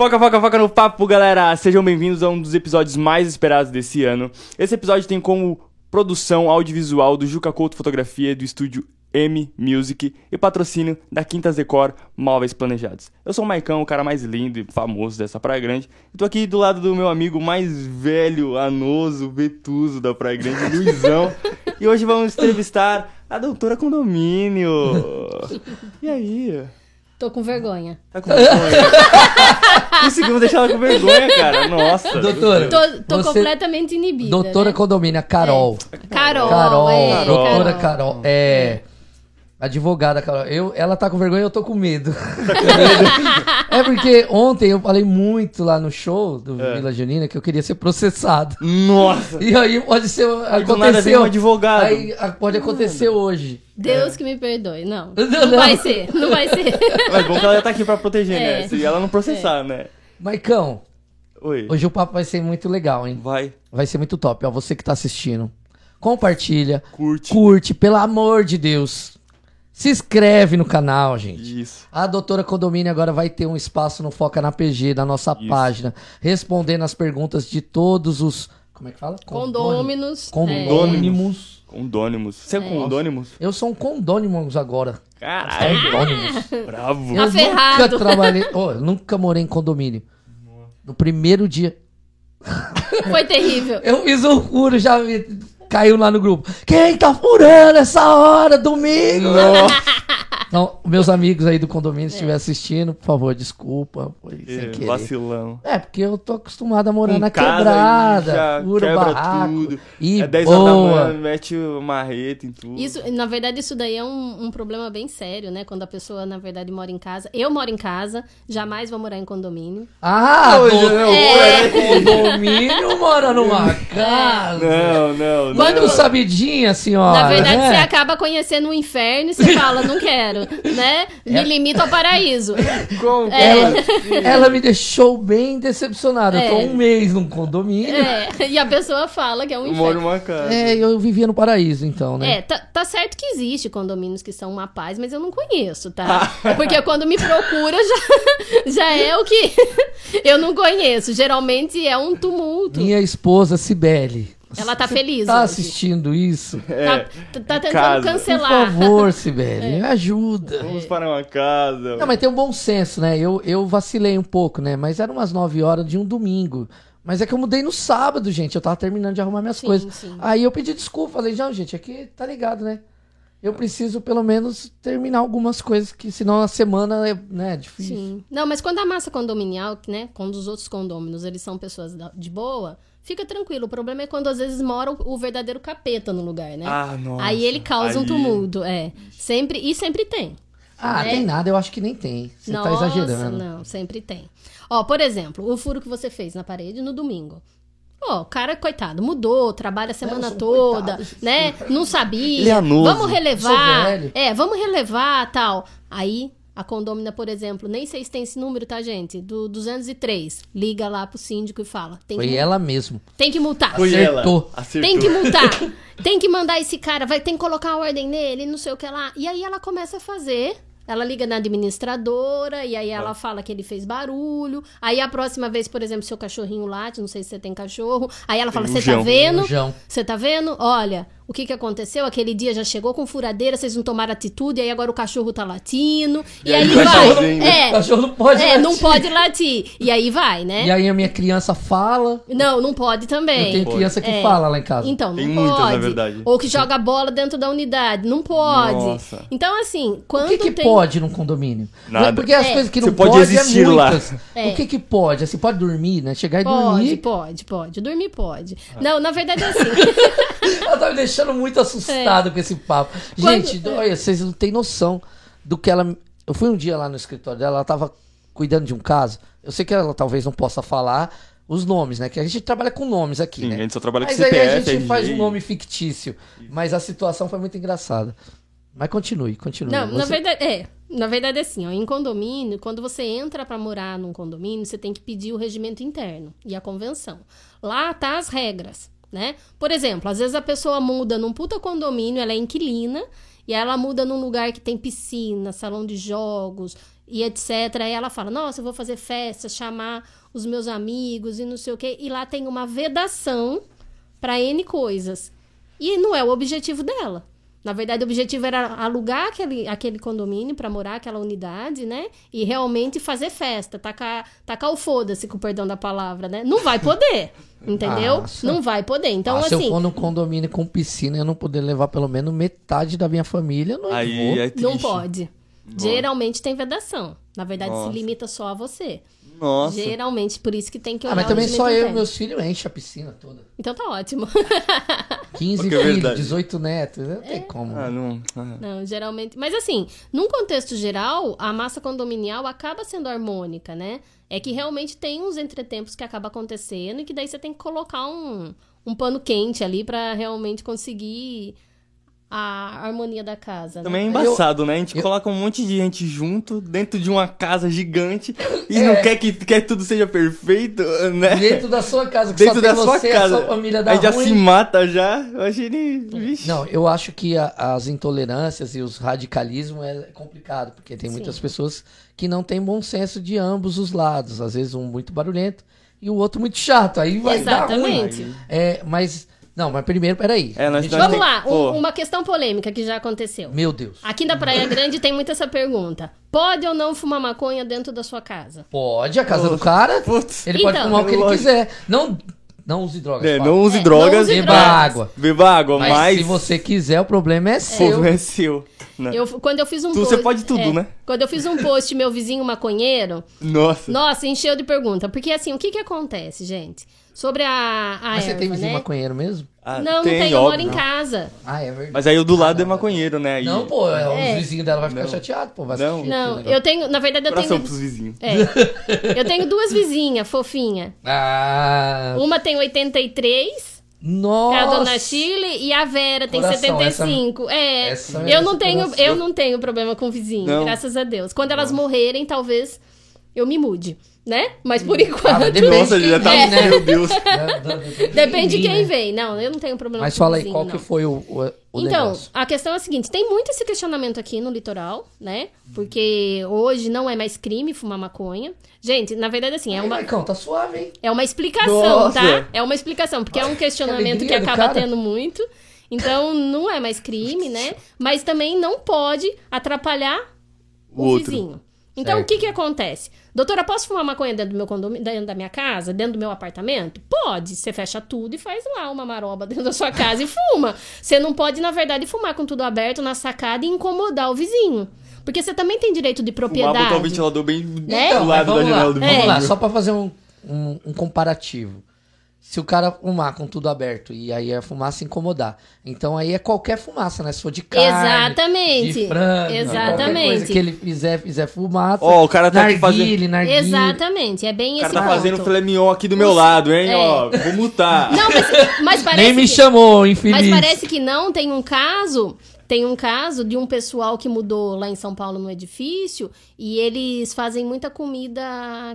Foca, foca, foca no papo, galera! Sejam bem-vindos a um dos episódios mais esperados desse ano. Esse episódio tem como produção audiovisual do Juca Couto Fotografia do estúdio M Music e patrocínio da Quintas Decor Móveis Planejados. Eu sou o Maicão, o cara mais lindo e famoso dessa Praia Grande. E tô aqui do lado do meu amigo mais velho, anoso, vetuso da Praia Grande, Luizão. e hoje vamos entrevistar a doutora Condomínio. E aí? Tô com vergonha. Tá com vergonha? Conseguimos deixar ela com vergonha, cara. Nossa. Doutora, Tô, tô Você- completamente inibida. doutora né? Condomínio, Carol. Carol. Carol, é, Carol. doutora Carol. É. Advogada Carol. Eu, ela tá com vergonha e eu tô com medo. é porque ontem eu falei muito lá no show do É. Vila Junina que eu queria ser processado. Nossa. E aí pode ser. Aí do nada vem Aconteceu. um advogado. Aí a- pode acontecer hoje. Deus que me perdoe. Não. Não, Não, não. vai ser. Não vai ser. Mas bom que ela já tá aqui pra proteger, né? É. Se ela não processar, né? Maicão, Oi. hoje o papo vai ser muito legal, hein? Vai, Vai ser muito top. Ó, você que tá assistindo, compartilha, curte. curte, pelo amor de Deus. Se inscreve no canal, gente. Isso. A doutora Condomínio agora vai ter um espaço no Foca na PG, da nossa Isso. página, respondendo as perguntas de todos os. Como é que fala? Condôminos. é. Condônimos. Condônimos. Você é condônimos? Eu sou um condônimos agora. Caralho. Condônimos. Bravo. Tá eu ferrado. nunca trabalhei. Oh, eu nunca morei em condomínio. No primeiro dia. Foi terrível. Eu fiz um furo, já vi- caiu lá no grupo. Quem tá furando essa hora, domingo? Não, meus amigos aí do condomínio, se estiver assistindo, por favor, desculpa. Foi sem É, querer. vacilão. É, porque eu tô acostumado a morar Com na casa quebrada, aí já fura quebra barraco. tudo. E é 10 horas da boa. manhã, mete o marreta em tudo. Isso, na verdade, isso daí é um, um problema bem sério, né? Quando a pessoa, na verdade, mora em casa. Eu moro em casa, jamais vou morar em condomínio. Ah, Não, do... não, É. condomínio mora numa casa. Não, não, não. Quando sabidinha, senhora. Na verdade, né? você acaba conhecendo o inferno e você fala, não quero, né? É. Me limito ao paraíso. Como? Ela, ela me deixou bem decepcionada. Eu tô É. um mês num condomínio. É, e a pessoa fala que é um Eu moro inferno. numa casa. É, eu vivia no paraíso, então, né? É, tá, tá certo que existe condomínios que são uma paz, mas eu não conheço, tá? Porque quando me procura já, já é o que eu não conheço. Geralmente é um tumulto. Minha esposa, Cibele. Ela tá você feliz Tá hoje. assistindo isso? É, Tá, tá tentando casa. Por cancelar. favor, Cibele, me ajuda. Vamos para uma casa. Não, mas tem um bom senso, né? Eu, eu vacilei um pouco, né? Mas eram umas 9 horas de um domingo. Mas é que eu mudei no sábado, gente. Eu tava terminando de arrumar minhas Sim, coisas. sim. Aí eu pedi desculpa. Falei, não, gente, aqui tá ligado, né? Eu preciso pelo menos terminar algumas coisas, que senão a semana é né, difícil. Sim. Não, mas quando a massa condominial, né? Quando os outros condôminos, eles são pessoas de boa, fica tranquilo. O problema é quando às vezes mora o, verdadeiro capeta no lugar, né? Ah, nossa. Aí ele causa um Aí- tumulto, é. Sempre, e sempre tem. Ah, É. tem nada, eu acho que nem tem. Você tá Nossa, exagerando. Não, sempre tem. Ó, por exemplo, o furo que você fez na parede no domingo. Ó, o cara, coitado, mudou, trabalha a semana um toda, coitado, né? Não sabia. Ele é anoso. Vamos Sou relevar. velho. É, vamos relevar, tal. Aí, a condômina, por exemplo, nem sei se tem esse número, tá, gente? Do 203. Liga lá pro síndico e fala. Tem Foi que, ela mesmo. Tem que multar. Foi Acertou. ela. Acertou. Tem que multar. tem que mandar esse cara, vai tem que colocar a ordem nele, não sei o que lá. E aí ela começa a fazer. Ela liga na administradora e aí ela fala que ele fez barulho. Aí a próxima vez, por exemplo, seu cachorrinho late, não sei se você tem cachorro. Aí ela fala: Você tá vendo? Você tá vendo? Olha, o que que aconteceu? Aquele dia já chegou com furadeira, vocês não tomaram atitude, aí agora o cachorro tá latindo. E, E aí aí o vai. cachorro- É, O cachorro não pode é, não latir. pode latir. E aí vai, né? E aí a minha criança fala. Não, não pode também. Eu tenho Pode. criança que É. fala lá em casa. Então, não Tem pode. muitas, na verdade. Ou que joga bola dentro da unidade. Não pode. Nossa. Então, assim, o quando que, que tem... pode num condomínio? Nada. Porque as É. coisas que Você não pode pode, existir é lá. muitas. É. O que que pode? Assim, pode dormir, né? Chegar e Pode, dormir. pode, pode. Dormir pode. Não, na verdade é assim. Ela tá me deixando muito assustado com esse papo. É. Quando- Gente, olha, vocês não têm noção do que ela. Eu fui um dia lá no escritório dela, ela tava cuidando de um caso. Eu sei que ela talvez não possa falar os nomes, né? Que a gente trabalha com nomes aqui, Sim, né? a gente só trabalha com Mas aí CPF, a gente faz um RG. nome fictício. Mas a situação foi muito engraçada. Mas continue, continue. Não, na Você- verdade, é. Na verdade é assim, ó, em condomínio, quando você entra pra morar num condomínio, você tem que pedir o regimento interno e a convenção. Lá tá as regras. Né? Por exemplo, às vezes a pessoa muda num puta condomínio, ela é inquilina, e ela muda num lugar que tem piscina, salão de jogos e etc. Aí ela fala: Nossa, eu vou fazer festa, chamar os meus amigos e não sei o quê. E lá tem uma vedação para N coisas. E não é o objetivo dela. Na verdade, o objetivo era alugar aquele, aquele condomínio para morar aquela unidade, né? E realmente fazer festa, tacar, tacar o foda-se, com o perdão da palavra, né? Não vai poder, entendeu? Nossa. Não vai poder. Então, Ah, Se eu assim, for num condomínio com piscina e eu não poder levar pelo menos metade da minha família, não Aí vou. é não pode. Geralmente tem vedação. Na verdade, Nossa. se limita só a você. Nossa. Geralmente, por isso que tem que Ah, olhar mas o também só eu e meus filhos enchem a piscina toda. Então tá ótimo. 15 Porque é filhos, verdade. 18 netos, não tem como. Ah, não. ah. Não, geralmente. Mas assim, num contexto geral, a massa condominial acaba sendo harmônica, né? É que realmente tem uns entretempos que acaba acontecendo e que daí você tem que colocar um, um pano quente ali pra realmente conseguir a harmonia da casa. Também é né? embaçado, né? A gente eu- coloca um monte de gente junto dentro de uma casa gigante e É. não quer que, quer que tudo seja perfeito, né? Dentro da sua casa, que Dentro só da tem sua você, casa. a sua família dá Aí já ruim. se mata já. Eu achei ele. Vixe. Não, eu acho que a- as intolerâncias e os radicalismos é complicado, porque tem muitas Sim. pessoas que não têm bom senso de ambos os lados. Às vezes um muito barulhento e o outro muito chato. Aí vai dar ruim. Exatamente. É, mas, não, mas primeiro, peraí. É, nós- Gente, nós- Vamos tem- lá, um- uma questão polêmica que já aconteceu. Meu Deus. Aqui na Praia Grande tem muito essa pergunta: pode ou não fumar maconha dentro da sua casa? Pode, a casa do cara, Putz. ele pode Então. fumar o que ele quiser. Não, não use drogas. É, não use É, drogas. não use Beba drogas. água. Beba água, Mas, mas. se você quiser, o problema é o seu. povo é seu. né? Eu, quando eu fiz um Tu- post. você pode tudo, é, né? Quando eu fiz um post, meu vizinho maconheiro, Nossa. nossa, encheu de pergunta. Porque assim, o que que acontece, gente? Sobre a, a Mas você erva, tem vizinho né? maconheiro mesmo? Ah, Não, não tem, eu óbvio. moro em casa. Ah, é verdade. Mas aí o do lado Ah, é maconheiro, né? Aí- Não, pô, é, É. os vizinhos dela vai ficar Não. chateado, pô. Vai Não. assistir Não, eu tenho, na verdade, eu Coração tenho. pros vizinhos. É. Eu tenho duas vizinhas, fofinha. Ah, Uma tem 83, nossa. que é a dona Chile, e a Vera tem Coração, 75. é, essa eu merece não tenho, coração. eu não tenho problema com vizinho, Não. graças a Deus. Quando elas morrerem, talvez eu me mude, né? Mas por enquanto Ah, depende Nossa, de já quem tá. vem, né? Meu Deus. depende de quem vem. Não, eu não tenho problema Mas com fala aí, vizinho, qual não. que foi o, o, o Então, negócio? a questão é a seguinte: tem muito esse questionamento aqui no litoral, né? Porque hoje não é mais crime fumar maconha. Gente, na verdade, assim, é Ai, uma, Marcão, tá suave, hein? é uma explicação, Nossa. tá? É uma explicação, porque é um questionamento que do acaba cara. tendo muito. Então, não é mais crime, né? Mas também não pode atrapalhar O o, vizinho. Então, Certo. o que que acontece? Doutora, posso fumar maconha dentro do meu condomínio, dentro da minha casa, dentro do meu apartamento? Pode. Você fecha tudo e faz lá uma maroba dentro da sua casa e fuma. Você não pode, na verdade, fumar com tudo aberto na sacada e incomodar o vizinho. Porque você também tem direito de Fumar, propriedade. botar o ventilador bem Né? do lado da vamos lá, janela do vamos vizinho. lá, só pra fazer um, um, um comparativo. Se o cara fumar com tudo aberto e aí a fumaça incomodar, então aí é qualquer fumaça, né? Se for de carne, Exatamente. de frango, Exatamente. coisa que ele fizer, fizer fumaça, Ó, o cara tá aqui narguile, narguile. Exatamente. É bem O cara esse tá ponto. fazendo filé mignon aqui do meu lado, hein? É. Ó, vou mutar. Não, mas, mas parece Nem me que... chamou, infeliz. Mas parece que não, tem um caso, tem um caso de um pessoal que mudou lá em São Paulo no edifício e eles fazem muita comida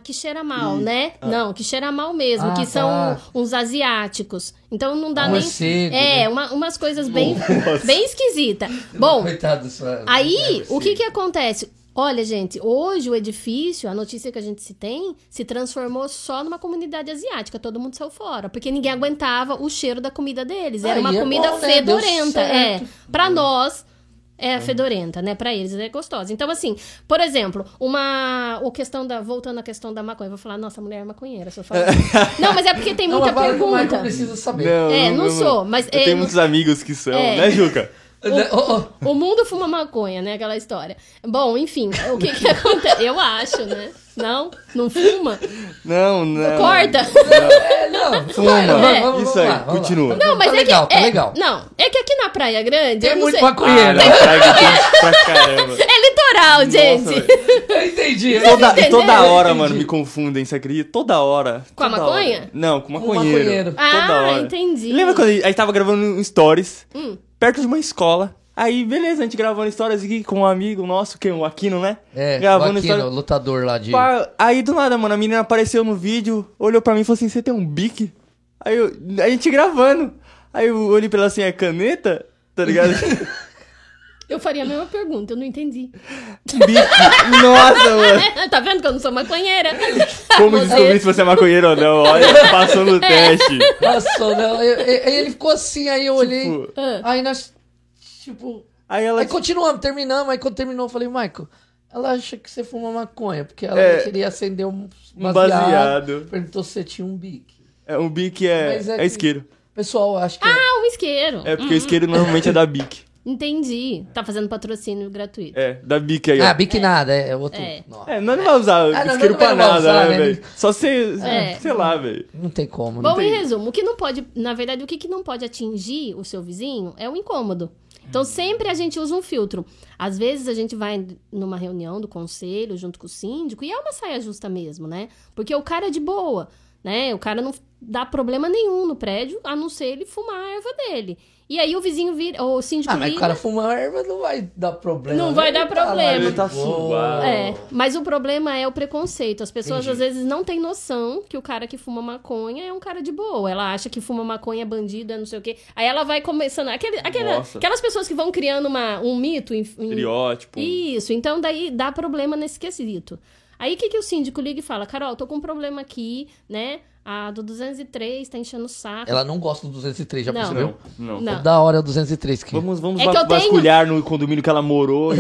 que cheira mal, né? Não, que cheira mal mesmo, Ah, que tá. são uns asiáticos. Então não dá nem Morcego, É, né? uma- umas coisas bem bem esquisita. Bom, Coitado sua- Aí, o que que acontece? Olha, gente, hoje o edifício, a notícia que a gente se tem, se transformou só numa comunidade asiática. Todo mundo saiu fora, porque ninguém aguentava o cheiro da comida deles. Era Aí uma é comida bom, né? Deu fedorenta. É, certo. para nós é fedorenta, né? Pra eles é gostosa. Então, assim, por exemplo, uma. O questão da. Voltando à questão da maconha, eu vou falar, nossa, a mulher é maconheira. Eu falar. não, mas é porque tem Não, muita mas fala que o Michael pergunta. precisa saber. É, não sou, mas Eu é, tenho não- muitos amigos que são, É. né, Juca? Oh, oh. O mundo fuma maconha, né? Aquela história. Bom, enfim, o que que acontece? Eu acho, né? Não? Não fuma? Não, não. Corta! É, não, Fuma. vamos, vamos, Isso aí, lá, continua. Não, mas tá é legal, que. tá é, legal. Não, é que aqui na Praia Grande. Tem não muito sei- Ah, maconheiro. não, Praga tem pra caramba. É litoral, gente. velho. Eu entendi. Toda, Entendeu? toda hora, mano, me confundem, você acredita? Toda hora. Com a Toda maconha? hora. Não, com Com maconheiro. maconheiro. Toda Ah, hora. entendi. Lembra quando a gente tava gravando um stories Hum. Perto de uma escola? Aí, beleza, a gente gravando stories aqui com um amigo nosso, que é o Aquino, né? É, gravando o Aquino, lutador lá de... Aí do nada, mano, a menina apareceu no vídeo, olhou pra mim e falou assim: Você tem um bique? Aí eu, a gente gravando. Aí eu olhei pra ela assim, é caneta? Tá ligado? Eu faria a mesma pergunta, eu não entendi. Bique. Nossa, mano. tá vendo que eu não sou maconheira? Como Você- descobrir se você é maconheiro ou não? Olha, passou no teste. Passou, não. eu- eu- Aí ele ficou assim, aí eu olhei. Tipo, Ah. Aí nós, tipo. aí ela. Aí continuamos, terminamos. Aí quando terminou, eu falei, Michael, ela acha que você fuma maconha, porque ela É. queria acender um Um baseado. baseado. Perguntou se você tinha um bique. É, um bique é, Mas é é, que- isqueiro. Pessoal, acho que. Ah, um isqueiro. É porque o isqueiro normalmente é da bique. Entendi. Tá fazendo patrocínio gratuito. É, da bique aí, ó. ah, bique nada, é, é outro. É. Não, É, nós não vai usar Ah, não, isqueiro não pra nada, usar, né, né? velho? Só você, É. sei lá, velho. não tem como. Bom, Não em tem. resumo, o que não pode, na verdade, o que, que não pode atingir o seu vizinho é o incômodo. Então, sempre a gente usa um filtro. Às vezes a gente vai numa reunião do conselho junto com o síndico e é uma saia justa mesmo, né? Porque o cara é de boa, né? O cara não dá problema nenhum no prédio, a não ser ele fumar a erva dele. E aí o vizinho vira, ou o síndico Ah, mas vira. o cara fuma erva não vai dar problema. Não né? vai dar Ele tá problema. tá suave. É, mas o problema é o preconceito. As pessoas Entendi. às vezes não têm noção que o cara que fuma maconha é um cara de boa. Ela acha que fuma maconha é bandido, é não sei o quê. Aí ela vai começando. Aquele, aquela- Nossa. aquelas pessoas que vão criando uma, um mito. Em, em- Estereótipo. Isso, então daí dá problema nesse quesito. Aí o que, que o síndico liga e fala: Carol, tô com um problema aqui, né? A do 203 tá enchendo o saco. Ela não gosta do 203, já Não. percebeu? Não. Não. Da hora é o 203 que. Vamos, vamos É que va- eu tenho- vasculhar no condomínio que ela morou e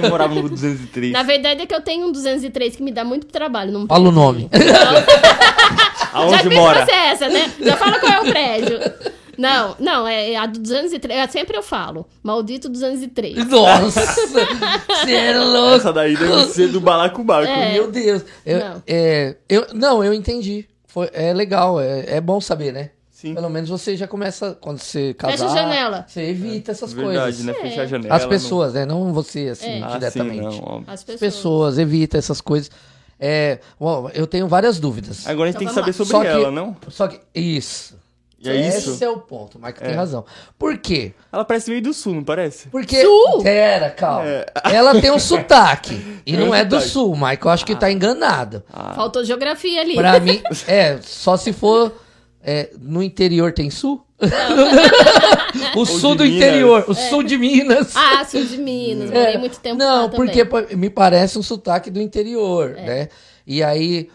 quem morava no 203. Na verdade é que eu tenho um 203 que me dá muito trabalho. Não Fala o nome. Já Aonde fez mora? você essa, né? Já fala qual é o prédio. Não, não, é a do 203. é, Sempre eu falo. Maldito 203. Nossa! Você é louco! Essa daí deve ser do balacobaco. É. Meu Deus. Eu, Não. é, eu, não, eu entendi. Foi, é legal, é, é bom saber, né? Sim. Pelo menos você já começa, quando você casar... Fecha a janela. Você evita essas Verdade, coisas. né? Fechar a janela. As pessoas, né? Não você, assim, É. Não... Ah, sim, diretamente. não, óbvio. As As pessoas. pessoas, evita essas coisas. É, bom, eu tenho várias dúvidas. Agora a gente Então tem que saber lá. sobre Só que- ela, não? Só que, isso. E é Esse isso? é o ponto, o Michael tem É. razão. Por quê? Ela parece meio do sul, não parece? Porque. Sul? Pera, calma. É. Ela tem um sotaque. E Tem um não é do sotaque. sul, Michael. Eu acho que tá enganado. Faltou geografia ali. Pra mim, é, só se for. é, no interior tem sul? o sul de do Minas. interior, o sul de Minas. Ah, sul de Minas. É, Morei muito tempo Não, também. porque me parece um sotaque do interior, É. né? E aí,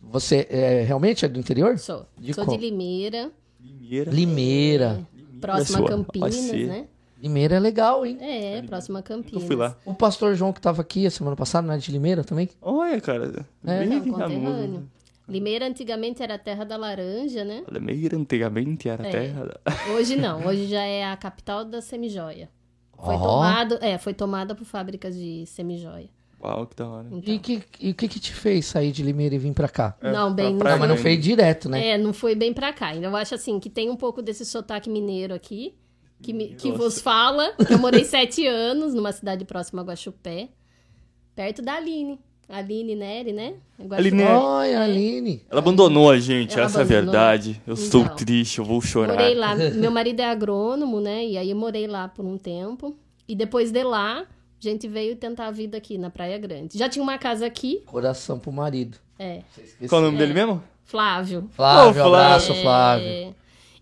você é, realmente é do interior? Sou. De Sou qual? de Limeira, Limeira. Limeira. próxima a Campinas, né? Limeira é legal, hein? É, próxima a Campinas. Eu fui lá. O pastor João que tava aqui a semana passada, não é de Limeira também? Olha, cara. É. Bem Não, famoso. conterrâneo. Limeira antigamente era a terra da laranja, né? Limeira antigamente era É. terra. Hoje não, hoje já é a capital da semijoia. Foi Ó. tomado, é, foi tomada por fábricas de semijoia. Uau, que da hora. Então, E, que, e o que que te fez sair de Limeira e vir pra cá? não, bem, pra praia Não, mas não fez direto, né? É, não foi bem pra cá. Eu acho assim que tem um pouco desse sotaque mineiro aqui, que, me- que vos fala. Eu morei sete anos numa cidade próxima a Guaxupé, perto da Aline. Aline Neri, né? Aline Neri. Olha, Aline. Ela abandonou a gente, Ela essa é a abandonou. verdade. Eu estou Então. triste, eu vou chorar. Morei lá. Meu marido é agrônomo, né? E aí eu morei lá por um tempo. E depois de lá, a gente veio tentar a vida aqui na Praia Grande. Já tinha uma casa aqui, Coração pro marido. é. Qual é o nome dele mesmo? Flávio. Flávio, Flávio. abraço, É, Flávio.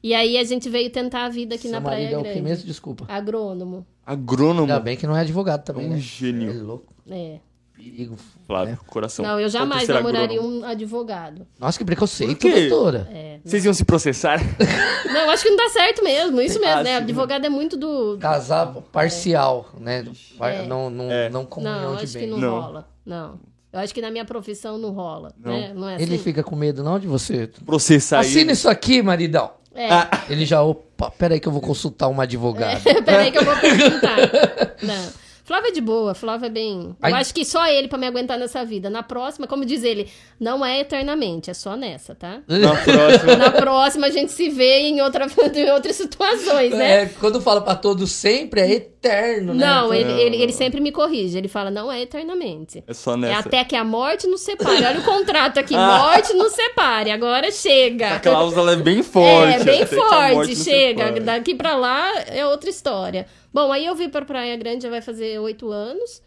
E aí a gente veio tentar a vida aqui Seu na Praia marido é o Grande. que mesmo? Desculpa. Agrônomo. Agrônomo. Ainda bem que não é advogado também, Um né? gênio. É louco. É. Perigo. Flávio, coração. Não, eu jamais namoraria agrônomo. um advogado. Nossa, que preconceito, Por quê? doutora. É. Vocês iam se processar? Não, eu acho que não dá certo mesmo. Isso mesmo, Ah, né? sim. Advogado é muito do. Casar parcial, né? Par- É. Não, não, É. não comunhão Não, eu de acho que bem. não, Não. rola. Não. Eu acho que na minha profissão não rola. Não. Né? Não é Ele assim? fica com medo não de você? Processar Assina ele. isso aqui, maridão. É. Ah, Ele já, opa, peraí que eu vou consultar uma advogada. Peraí que eu vou perguntar. Não. Flávio é de boa, Flávio é bem. Aí- Eu acho que só ele pra me aguentar nessa vida. Na próxima, como diz ele, não é eternamente, é só nessa, tá? na próxima. Na próxima a gente se vê em, outra, em outras situações, né? É, quando fala pra todos sempre, é eterno, né? Não, Então- ele, ele, ele sempre me corrige. Ele fala, não é eternamente. É só É nessa. até que a morte nos separe. Olha o contrato aqui, Ah. morte nos separe. Agora chega. A cláusula é bem forte. É, bem forte, chega. Daqui pra lá é outra história. Bom, aí eu vim pra Praia Grande, já vai fazer oito anos.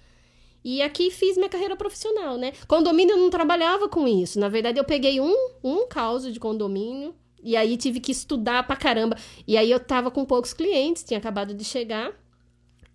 E aqui fiz minha carreira profissional, né? Condomínio eu não trabalhava com isso. Na verdade, eu peguei um, um caso de condomínio E aí tive que estudar pra caramba. E aí eu tava com poucos clientes, tinha acabado de chegar.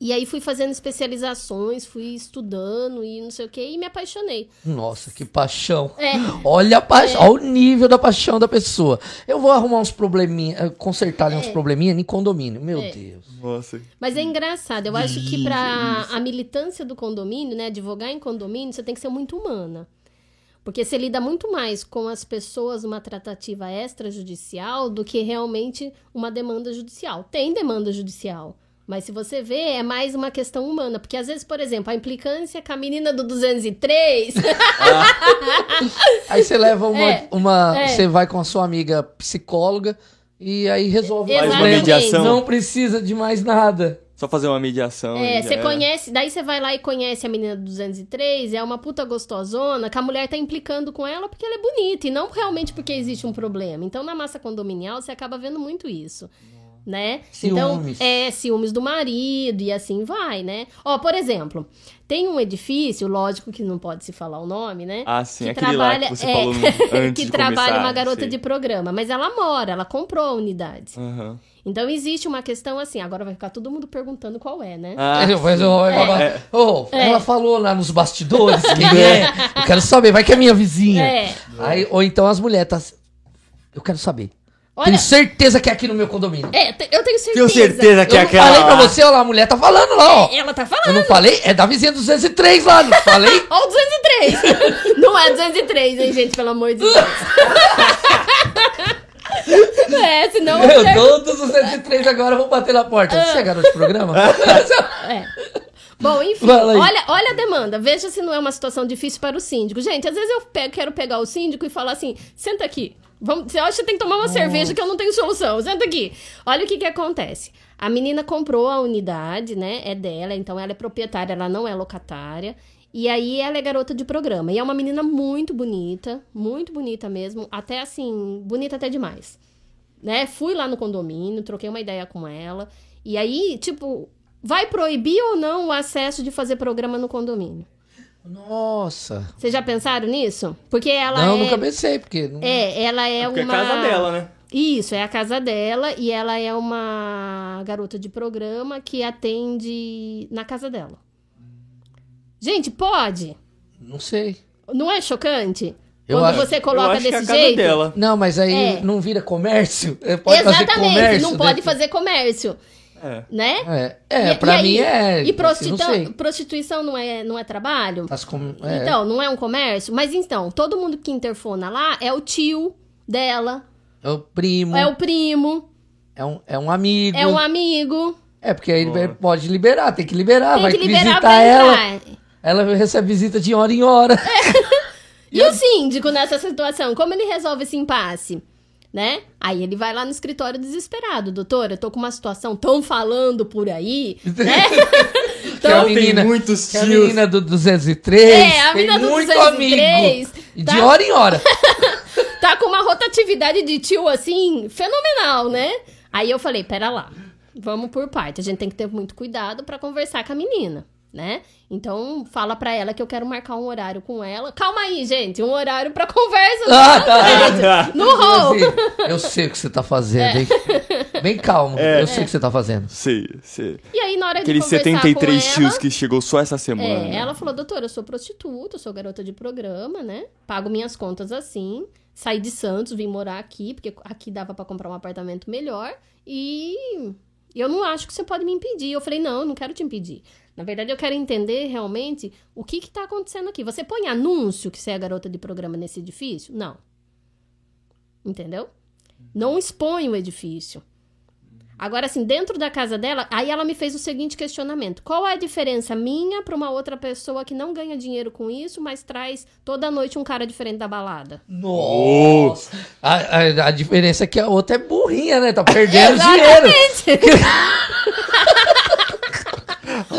E aí fui fazendo especializações, fui estudando e não sei o que, e me apaixonei. Nossa, que paixão. É. Olha, a paixão, olha o nível da paixão da pessoa. Eu vou arrumar uns probleminha, eh, consertar ali uns probleminha em condomínio. Meu É. Deus. Nossa. Mas é engraçado, eu acho que pra a militância do condomínio, né, advogar em condomínio, você tem que ser muito humana. Porque você lida muito mais com as pessoas numa tratativa extrajudicial do que realmente uma demanda judicial. Tem demanda judicial. Mas se você vê, é mais uma questão humana. Porque às vezes, por exemplo, a implicância com a menina do 203. Aí você leva uma. É, uma é. Você vai com a sua amiga psicóloga e aí resolve Faz uma mediação. Não precisa de mais nada. Só fazer uma mediação. É, e você conhece, daí você vai lá e conhece a menina do 203, é uma puta gostosona, que a mulher tá implicando com ela porque ela é bonita e não realmente porque existe um problema. Então, na massa condominial, você acaba vendo muito isso. Né? Ciúmes. Então, é, ciúmes do marido e assim vai, né? Ó, por exemplo, tem um edifício, lógico que não pode se falar o nome, né? Ah, sim, que aquele lá que você falou no- antes que de trabalha começar, uma garota sei. de programa, mas ela mora, ela comprou a unidade. Aham. Então existe uma questão assim, agora vai ficar todo mundo perguntando qual é, né? Ah, Eu- mas eu- É. Ô, Ela falou lá nos bastidores quem é. Eu quero saber, vai que é minha vizinha. É. Aí, ou então as mulheres tá. Eu quero saber. Olha- Tenho certeza que é aqui no meu condomínio. É, eu tenho certeza. tenho certeza que eu é aquela. falei pra você, ó lá, a mulher tá falando lá, ó. Ela tá Eu falando. não falei? É da vizinha 203 lá, não falei? Ó o 203. não é 203, hein, gente, pelo amor de Deus. é, senão... Eu, todos os 203 agora vão bater na porta. Você é garoto de programa? É. Bom, enfim, olha, olha a demanda. Veja se não é uma situação difícil para o síndico. Gente, às vezes eu pe- quero pegar o síndico e falar assim: senta aqui. Vamos, você acha que tem que tomar uma cerveja que eu não tenho solução. Senta aqui. Olha o que que acontece. A menina comprou a unidade, né? É dela, então ela é proprietária, ela não é locatária. E aí ela é garota de programa. E é uma menina muito bonita, muito bonita mesmo. Até assim, bonita até demais né? Fui lá no condomínio, troquei uma ideia com ela. E aí, tipo, vai proibir ou não o acesso de fazer programa no condomínio? Nossa. Vocês já pensaram nisso? Porque ela não, é. nunca pensei, porque. não- É, ela é porque uma. é a casa dela, né? Isso, é a casa dela e ela é uma garota de programa que atende na casa dela. Gente, pode? Não sei. Não é chocante? Eu Quando acho- você Eu coloca é a desse casa jeito? dela. Não, mas aí É. não vira comércio? É, Pode fazer Exatamente, comércio não pode dentro- fazer comércio, É. né? É, é E- pra e aí- mim é. E assim, não prostituição, não é, não é trabalho? As com- é. Então, não é um comércio? Mas então, todo mundo que interfona lá é o tio dela, É o primo, é o primo, é um, é um amigo. é um amigo. É, porque aí ele pode liberar, tem que liberar. Tem vai que liberar visitar pra ela. Ela recebe visita de hora em hora. E o síndico nessa situação, como ele resolve esse impasse? Né? Aí ele vai lá no escritório desesperado, doutora, eu tô com uma situação, tão falando por aí, né? Que a Ela tem menina, muitos que a tios. menina do 203 É, a tem menina do muito 203, amigo. E de tá? hora em hora. tá com uma rotatividade de tio assim, fenomenal, né? Aí eu falei, pera lá, vamos por parte. A gente tem que ter muito cuidado pra conversar com a menina, né? Então fala pra ela que eu quero marcar um horário com ela. Calma aí, gente, um horário pra conversa. Ah, tá. No hall. Assim, eu sei o que você tá fazendo, hein? Bem calmo. É. Eu sei o que você tá fazendo. Sei, sei. E aí na hora de Aqueles conversar 73 com ela, tios que chegou só essa semana. É, ela falou, doutora, eu sou prostituta, eu sou garota de programa, né? Pago minhas contas assim. Saí de Santos, vim morar aqui, porque aqui dava pra comprar um apartamento melhor. E eu não acho que você pode me impedir. Eu falei, não, eu não quero te impedir. Na verdade, eu quero entender realmente o que que tá acontecendo aqui. Você põe anúncio que você é garota de programa nesse edifício? Não. Entendeu? Não expõe o edifício. Agora, assim, dentro da casa dela, aí ela me fez o seguinte questionamento: qual é a diferença minha para uma outra pessoa que não ganha dinheiro com isso, mas traz toda noite um cara diferente da balada? Nossa! A, a- a diferença é que a outra é burrinha, né? Tá perdendo dinheiro.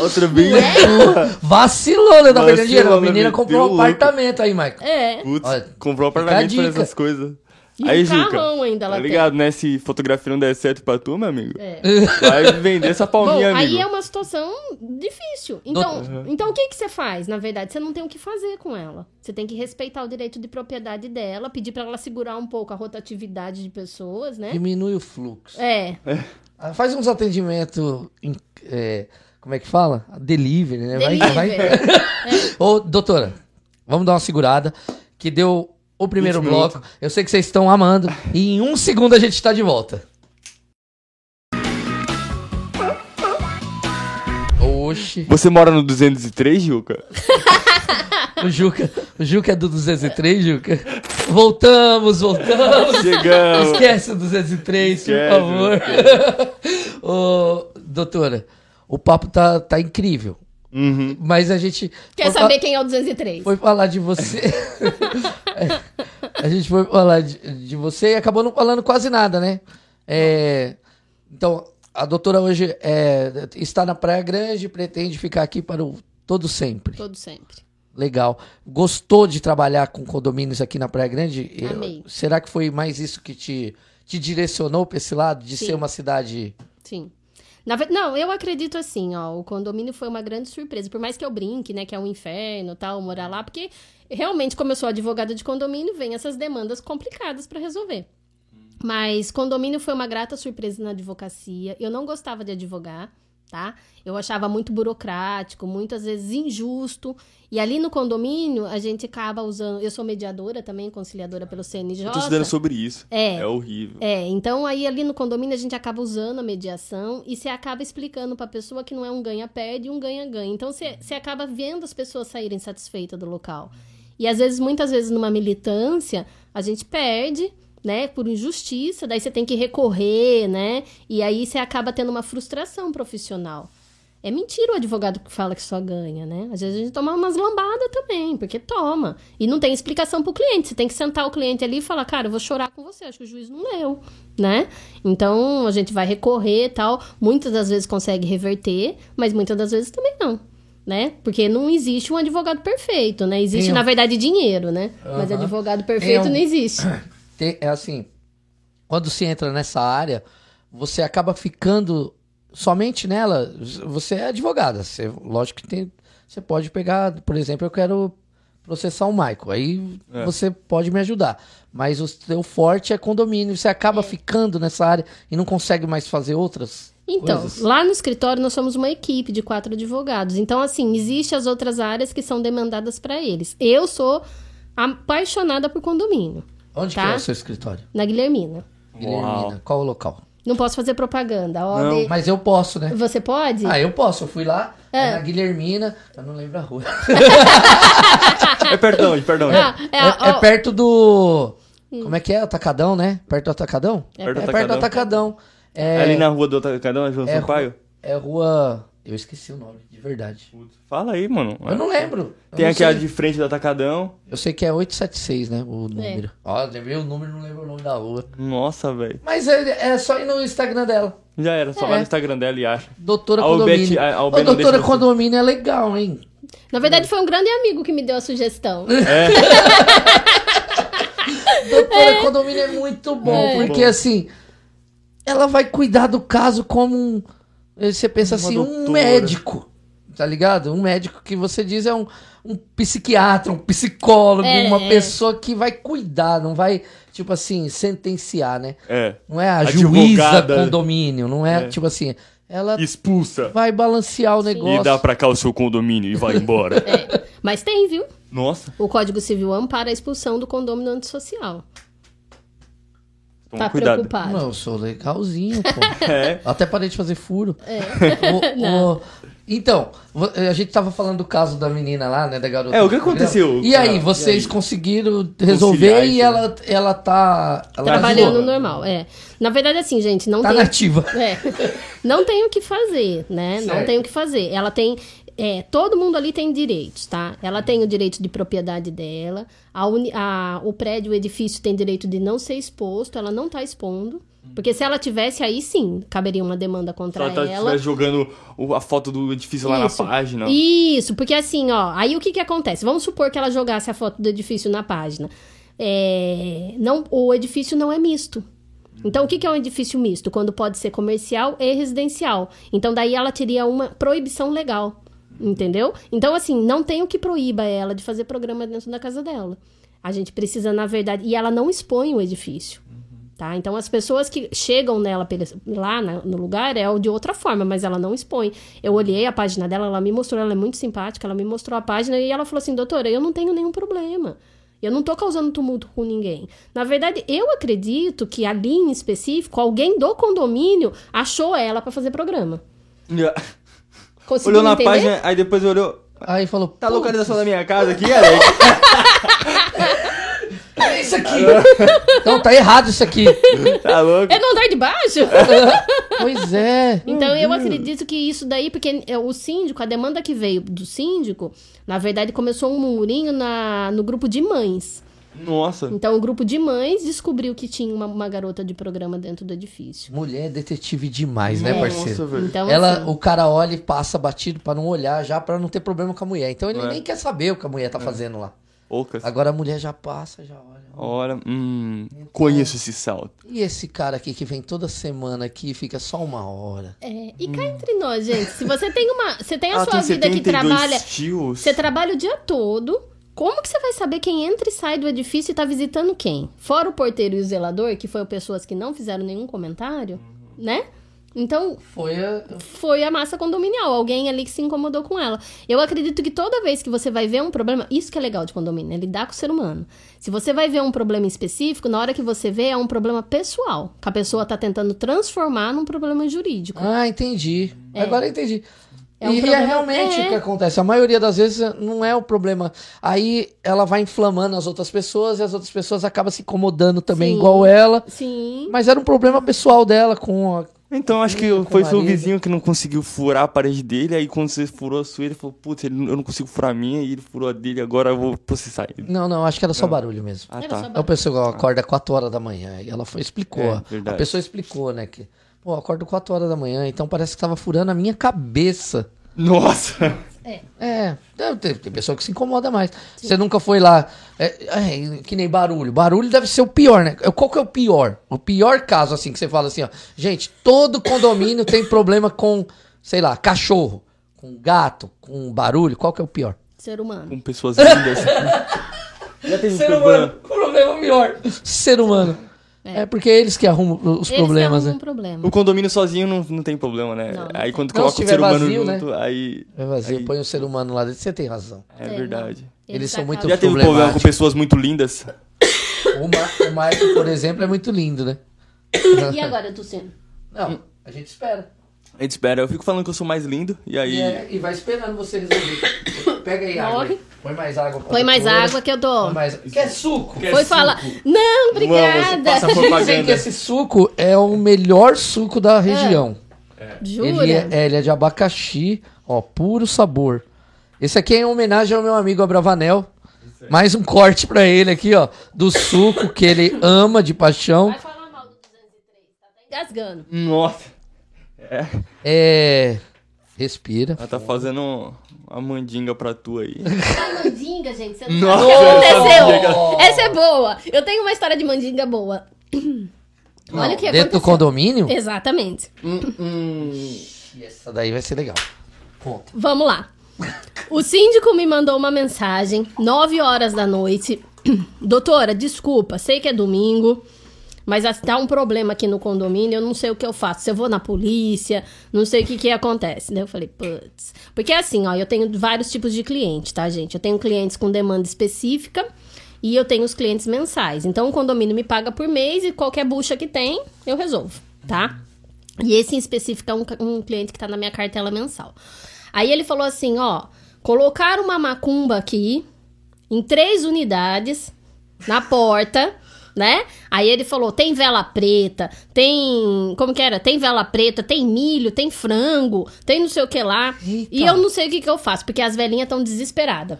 Outra bem É? burra. Vacilou, né? Tá perdendo dinheiro. A menina comprou um louco. apartamento aí, Michael. É. Putz, Olha, comprou um apartamento pra essas coisas. E Aí, um Juca, carrão ainda ela tá tem. ligado, né? Se fotografia não der certo pra tu, meu amigo, É. vai vender essa Bom, palminha, amigo. aí é uma situação difícil. Então, então o que, que você faz? Na verdade, você não tem o que fazer com ela. Você tem que respeitar o direito de propriedade dela, pedir pra ela segurar um pouco a rotatividade de pessoas, né? Diminui o fluxo. É, Ah, Faz uns atendimentos. é, como é que fala? Delivery, né? Vai- vai- delivery. Ô, doutora, vamos dar uma segurada. Que deu o primeiro 20 bloco. Eu sei que vocês estão amando. E em um segundo a gente tá de volta. Oxi. Você mora no 203, Juca? O Juca, o Juca é do 203, Juca. Voltamos, voltamos. Chegamos. Esquece o 203, Esquece, por favor. Ô, doutora, o papo tá, tá incrível. Uhum. Mas a gente. quer saber quem é o 203? Foi falar de você. a gente foi falar de, de você e acabou não falando quase nada, né? É, então, a doutora hoje é, está na Praia Grande, pretende ficar aqui para o todo sempre. Todo sempre. Legal. Gostou de trabalhar com condomínios aqui na Praia Grande? Amei. será que foi mais isso que te, te direcionou para esse lado, de Sim. ser uma cidade. Sim. Na não, eu acredito assim, ó, o condomínio foi uma grande surpresa. Por mais que eu brinque, né, que é um inferno, tal, morar lá, porque realmente, como eu sou advogada de condomínio, vem essas demandas complicadas para resolver. Mas condomínio foi uma grata surpresa na advocacia. Eu não gostava de advogar, tá? Eu achava muito burocrático, muitas vezes injusto. E ali no condomínio, a gente acaba usando. Eu sou mediadora também, conciliadora pelo CNJ. Eu tô estudando sobre isso. É. É horrível. É, então aí ali no condomínio a gente acaba usando a mediação e você acaba explicando pra pessoa que não é um ganha-perde e um ganha-ganha. Então você você acaba vendo as pessoas saírem satisfeitas do local. E às vezes, muitas vezes numa militância, a gente perde, né, por injustiça, daí você tem que recorrer, né? E aí você acaba tendo uma frustração profissional. É mentira o advogado que fala que só ganha, né? Às vezes a gente toma umas lambadas também, porque toma. E não tem explicação pro cliente. Você tem que sentar o cliente ali e falar, cara, eu vou chorar com você, acho que o juiz não leu, né? Então a gente vai recorrer e tal. Muitas das vezes consegue reverter, mas muitas das vezes também não. Né? Porque não existe um advogado perfeito, né? Existe, na verdade, dinheiro, né? Mas advogado perfeito não existe. Tem- é assim, quando se entra nessa área, você acaba ficando somente nela. Você é advogada. Você, lógico que tem. Você pode pegar, por exemplo, eu quero processar o Michael. Aí É. você pode me ajudar. Mas o seu forte é condomínio. Você acaba ficando nessa área e não consegue mais fazer outras. Então, coisas. lá no escritório nós somos uma equipe de quatro advogados. Então, assim, existem as outras áreas que são demandadas para eles. Eu sou apaixonada por condomínio, Onde Tá. que é o seu escritório? na Guilhermina. Guilhermina. Qual o local? Não posso fazer propaganda. Ó, Não, de- Mas eu posso, né? Você pode? Ah, eu posso. Eu fui lá, é É. na Guilhermina. Eu não lembro a rua. É perdão, perdão. Ah, é, É, é perto do. Como é que é? Atacadão, né? Perto do Atacadão? É Perto do É perto do Atacadão. É, É ali na rua do Atacadão, João é Sampaio? é rua. Eu esqueci o nome, de verdade. Putz, Fala aí, mano. Eu não lembro. Eu Tem não aquela sei. de frente do Atacadão. Eu sei que é 876, né? O número. Ó, lembrei o número, não lembro o nome da rua. Nossa, velho. Mas é, é só ir no Instagram dela. Já era, só É. vai no Instagram dela e acha. Doutora A Albete- Condomínio. a- a Ô, Albete não doutora deixa você. Condomínio é legal, hein? Na verdade, foi um grande amigo que me deu a sugestão. É. Doutora Condomínio é muito bom, É. porque assim, ela vai cuidar do caso como um. Você pensa Uma assim, um doutora. médico, tá ligado? Um médico que você diz é um, um psiquiatra, um psicólogo, É, uma é. pessoa que vai cuidar, não vai, tipo assim, sentenciar, né? É. Não é a Advogada. juíza condomínio, não é, É. tipo assim, ela Expulsa. vai balancear o negócio. E dá pra cá o seu condomínio e vai embora. É. Mas tem, viu? Nossa. O Código Civil ampara a expulsão do condomínio antissocial. Toma Tá cuidado. preocupado. Não, eu sou legalzinho, pô. É. Até parei de fazer furo. É. O- Não. o- então, a gente tava falando do caso da menina lá, né? Da garota. É, o que aconteceu? E aí, Ah, vocês e aí? conseguiram resolver e ela, ela tá. Ela Trabalhando ajudou. normal, é. Na verdade, assim, gente, não Tá tem. nativa. É. Não tem o que fazer, né? Não Certo. tem o que fazer. Ela tem. É, todo mundo ali tem direitos, tá? Ela tem o direito de propriedade dela. A uni- a- o prédio, o edifício tem direito de não ser exposto. Ela não tá expondo. Porque se ela tivesse, aí sim, caberia uma demanda Se contra ela tá, ela. estiver jogando a foto do edifício lá Isso. na página. Isso, porque assim, ó, aí o que que acontece? Vamos supor que ela jogasse a foto do edifício na página. é, não, o edifício não é misto. Então, o que que é um edifício misto? Quando pode ser comercial e residencial. Então, daí ela teria uma proibição legal. Entendeu? Então, assim, não tem o que proíba ela de fazer programa dentro da casa dela. A gente precisa, na verdade. E ela não expõe o edifício. Tá? Então, as pessoas que chegam nela lá no lugar é de outra forma, mas ela não expõe. Eu olhei a página dela, ela me mostrou, ela é muito simpática, ela me mostrou a página e ela falou assim: doutora, eu não tenho nenhum problema. Eu não tô causando tumulto com ninguém. Na verdade, eu acredito que ali em específico, alguém do condomínio achou ela pra fazer programa. Conseguiu Olhou na entender? página, aí depois olhou. Aí falou, Tá a "Pô, localização da minha casa aqui, Alex? é isso aqui. Não, tá errado isso aqui. Tá louco? É no andar de baixo? Pois é. Então eu acredito que isso daí, porque é, o síndico, a demanda que veio do síndico, na verdade começou um murmurinho na, no grupo de mães. Nossa. Então o grupo de mães descobriu que tinha uma, uma garota de programa dentro do edifício. Mulher é detetive demais, né, Nossa, parceiro? velho. Então, Ela, assim, o cara olha e passa batido pra não olhar já, pra não ter problema com a mulher. Então ele É. nem quer saber o que a mulher tá fazendo lá. Poucas. Agora a mulher já passa, já olha. Olha, hum, conheço esse salto. E esse cara aqui que vem toda semana aqui e fica só uma hora? é, e cá entre nós, gente, se você tem uma, você tem a Ah, sua tem vida que 72 trabalha, tios. você trabalha o dia todo, como que você vai saber quem entra e sai do edifício e tá visitando quem? Fora o porteiro e o zelador, que foram pessoas que não fizeram nenhum comentário, né? Então, Foi a... foi a massa condominial, alguém ali que se incomodou com ela. Eu acredito que toda vez que você vai ver um problema, isso que é legal de condomínio, é lidar com o ser humano. Se você vai ver um problema específico, na hora que você vê é um problema pessoal, que a pessoa tá tentando transformar num problema jurídico. Ah, entendi. Agora eu entendi. É um e problema- é realmente é. o que acontece. A maioria das vezes não é o problema. Aí ela vai inflamando as outras pessoas e as outras pessoas acabam se incomodando também, Sim. igual ela. Sim. Mas era um problema pessoal dela com a. Então, acho que Com foi o seu vizinho que não conseguiu furar a parede dele. Aí, quando você furou a sua, ele falou: Putz, eu não consigo furar a minha. E ele furou a dele. Agora eu vou processar ele. Não, não, acho que era só barulho mesmo. Ah, tá. É o pessoal acorda 4 horas da manhã. E ela foi, explicou. É, a pessoa explicou, né? Que, pô, acordo 4 horas da manhã, então parece que tava furando a minha cabeça. Nossa! É, deve ter- tem pessoa que se incomoda mais. Você nunca foi lá. é, é, que nem barulho. Barulho deve ser o pior, né? Qual que é o pior? O pior caso, assim, que você fala assim, ó. Gente, todo condomínio tem problema com, sei lá, cachorro, com gato, com barulho. Qual que é o pior? Ser humano. Com pessoas lindas. Já teve um problema. O problema pior. Ser humano. É. porque é eles que arrumam os Eles problemas, têm né? problema. O condomínio sozinho não, não tem problema, né? Não, não aí quando Não, coloca se o ser humano vazio, né? junto, aí. É vazio, aí- põe o ser humano lá dentro. Você tem razão. É, É, verdade. Eles são acabam- muito- Já teve problema com pessoas muito lindas? O, Ma o Mike, por exemplo, é muito lindo, né? E agora, Tucino? Não, a gente espera. A gente espera. Eu fico falando que eu sou mais lindo. E aí. E, é- e vai esperando você resolver. Pega aí água. Morre. Põe mais água. pra Põe mais doutora. água que eu dou. Põe mais... Quer suco? Foi falar. Não, obrigada. por- Dizem que esse suco é o melhor suco da região. Jura? Ele é, é, ele é de abacaxi, ó, puro sabor. Esse aqui é em homenagem ao meu amigo Abravanel. Mais um corte pra ele aqui, ó, do suco que ele ama de paixão. Vai falar mal do 203, tá até engasgando. Nossa! É. É. Respira. Ela tá fazendo uma mandinga pra tu aí. Ai, mandinga, gente, você não Nossa, sabe o que eu sabia aconteceu. Essa é boa. Eu tenho uma história de mandinga boa. Olha o que Dentro do condomínio? Exatamente. Essa daí vai ser legal. Conta. Vamos lá. O síndico me mandou uma mensagem, 9 horas da noite. Doutora, desculpa, sei que é domingo, mas tá um problema aqui no condomínio, eu não sei o que eu faço. Se eu vou na polícia, não sei o que que acontece. Daí eu falei, putz. Porque assim, ó, eu tenho vários tipos de cliente, tá, gente? Eu tenho clientes com demanda específica e eu tenho os clientes mensais. Então o condomínio me paga por mês e qualquer bucha que tem, eu resolvo, tá? E esse em específico é um, um cliente que tá na minha cartela mensal. Aí ele falou assim, ó, colocaram uma macumba aqui em três unidades na porta, né? Aí ele falou, tem vela preta, tem, como que era? Tem vela preta, tem milho, tem frango, tem não sei o que lá. Eita. E eu não sei o que que eu faço, porque as velhinhas estão desesperadas.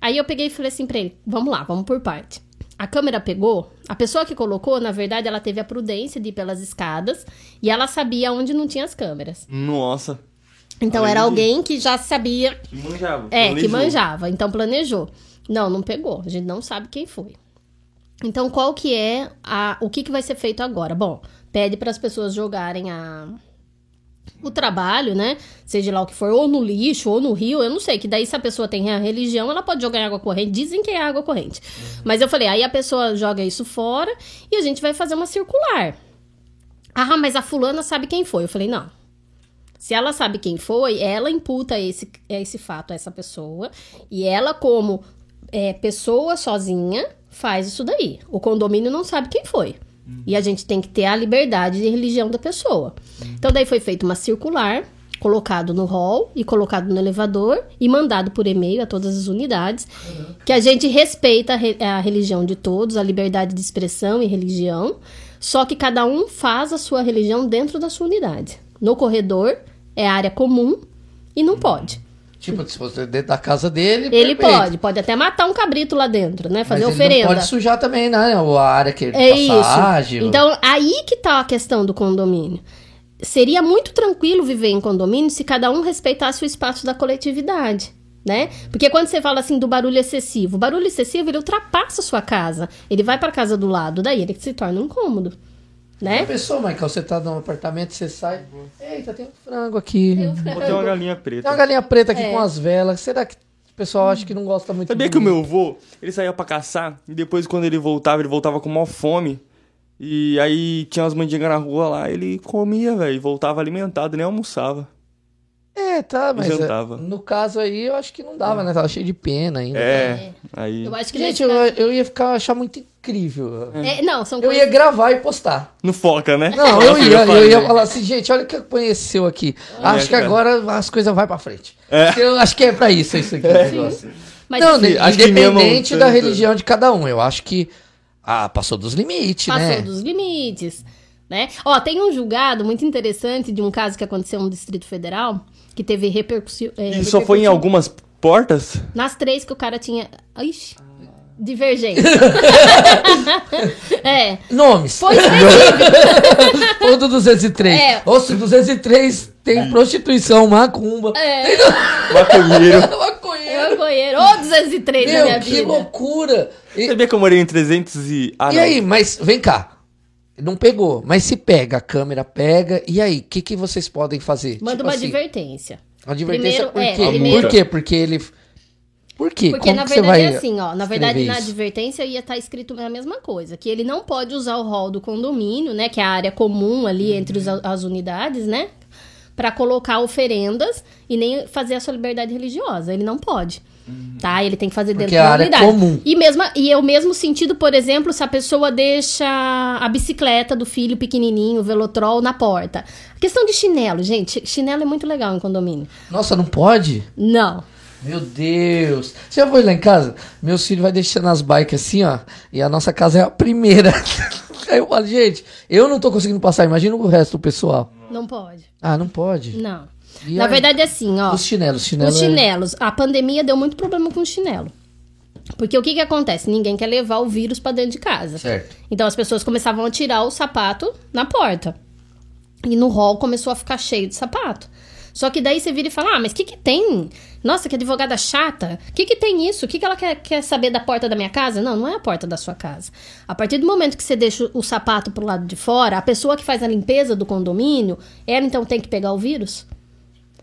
Aí eu peguei e falei assim pra ele: vamos lá, vamos por parte. A câmera pegou, a pessoa que colocou, na verdade, ela teve a prudência de ir pelas escadas e ela sabia onde não tinha as câmeras. Nossa. Então era alguém que já sabia, Que manjava. é, que planejou. manjava, então planejou. Não, não pegou, a gente não sabe quem foi. Então, qual que é a, o que, que vai ser feito agora? Bom, pede para as pessoas jogarem a, o trabalho, né? Seja lá o que for, ou no lixo, ou no rio, eu não sei. Que daí, se a pessoa tem a religião, ela pode jogar em água corrente. Dizem que é água corrente. Mas eu falei, aí a pessoa joga isso fora e a gente vai fazer uma circular. Ah, mas a fulana sabe quem foi. Eu falei, não. Se ela sabe quem foi, ela imputa esse, esse fato a essa pessoa. E ela, como é, pessoa sozinha, faz isso daí. O condomínio não sabe quem foi. E a gente tem que ter a liberdade de religião da pessoa. Então, daí foi feita uma circular, colocado no hall e colocado no elevador e mandado por e-mail a todas as unidades, que a gente respeita a, re- a religião de todos, a liberdade de expressão e religião, só que cada um faz a sua religião dentro da sua unidade. No corredor é área comum e não pode. Tipo, se você dentro da casa dele. Ele perfeito. pode, pode até matar um cabrito lá dentro, né? Mas Fazer ele oferenda. Pode sujar também, né? A área que ele É passagem. isso. Então, aí que tá a questão do condomínio. Seria muito tranquilo viver em condomínio se cada um respeitasse o espaço da coletividade, né? Porque quando você fala assim do barulho excessivo, o barulho excessivo ele ultrapassa a sua casa. Ele vai para casa do lado, daí ele se torna um incômodo, Já né? pensou, Michael? Você tá num apartamento, você sai. Eita, tem um frango aqui. Botei uma galinha Tem uma preta. galinha preta aqui É. com as velas. Será que o pessoal acha que não gosta muito Sabia que o meu avô, ele saía pra caçar e depois quando ele voltava, ele voltava com maior fome. E aí tinha umas mandingas na rua lá, ele comia, velho, voltava alimentado, nem almoçava. É, tá, mas é, jantava. no caso aí eu acho que não dava, né? Tava cheio de pena ainda. É, aí. Eu acho que Gente, eu, eu ia ficar achar muito incrível. É, não, são Eu coisas... ia gravar e postar. Não foca, né? Não, eu ia, eu ia falar assim, gente, olha o que aconteceu aqui. Acho que cara. agora as coisas vão pra frente. É. Eu acho que é pra isso, isso aqui. Mas não, assim, né, independente da religião de cada um. Eu acho que. Ah, passou dos limites, passou né? dos limites, né? Ó, tem um julgado muito interessante de um caso que aconteceu no Distrito Federal, que teve repercussão... E só foi em algumas portas? Nas três que o cara tinha. Ixi, divergência. é. Nomes. Foi específico. Ponto 203. É. Osso 203 tem prostituição, macumba. É. Maconheiro. Maconheiro. Eu conheço. Ô, 203 na minha Meu, que vida. loucura. E, Sabia que eu morei em 300 e... Ah, e não. aí, mas vem cá. Não pegou, mas se pega, a câmera pega. E aí, o que, que vocês podem fazer? Manda Tipo uma assim, advertência. Uma advertência Primeiro- por é, quê? primeiro- Por quê? Porque ele. Por quê? Porque, Como na verdade, vai é assim, ó. Na verdade, escrever na isso? advertência ia estar escrito a mesma coisa. Que ele não pode usar o hall do condomínio, né? Que é a área comum ali Uhum. entre os- as unidades, né? Pra colocar oferendas e nem fazer a sua liberdade religiosa. Ele não pode. Tá? Ele tem que fazer dentro Uhum. Porque é da área unidade. comum. E, mesma, e é o mesmo sentido, por exemplo, se a pessoa deixa a bicicleta do filho pequenininho, o velotrol, na porta. A questão de chinelo, gente. Chinelo é muito legal em condomínio. Nossa, não pode? Não. Meu Deus. Você já foi lá em casa? Meus filhos vai deixando as bikes assim, ó. E a nossa casa é a primeira. Aí eu falo, gente, eu não tô conseguindo passar. Imagina o resto do pessoal. Não pode. Ah, não pode. Não. E Na aí? verdade, é assim, ó. Os chinelos, chinelo. Os é- chinelos. A pandemia deu muito problema com o chinelo. Porque o que que acontece? Ninguém quer levar o vírus pra dentro de casa. Certo. Então as pessoas começavam a tirar o sapato na porta. E no hall começou a ficar cheio de sapato. Só que daí você vira e fala: Ah, mas o que que tem? Nossa, que advogada chata. O que que tem isso? O que que ela quer, quer saber da porta da minha casa? Não, não é a porta da sua casa. A partir do momento que você deixa o sapato pro lado de fora, a pessoa que faz a limpeza do condomínio, ela então tem que pegar o vírus?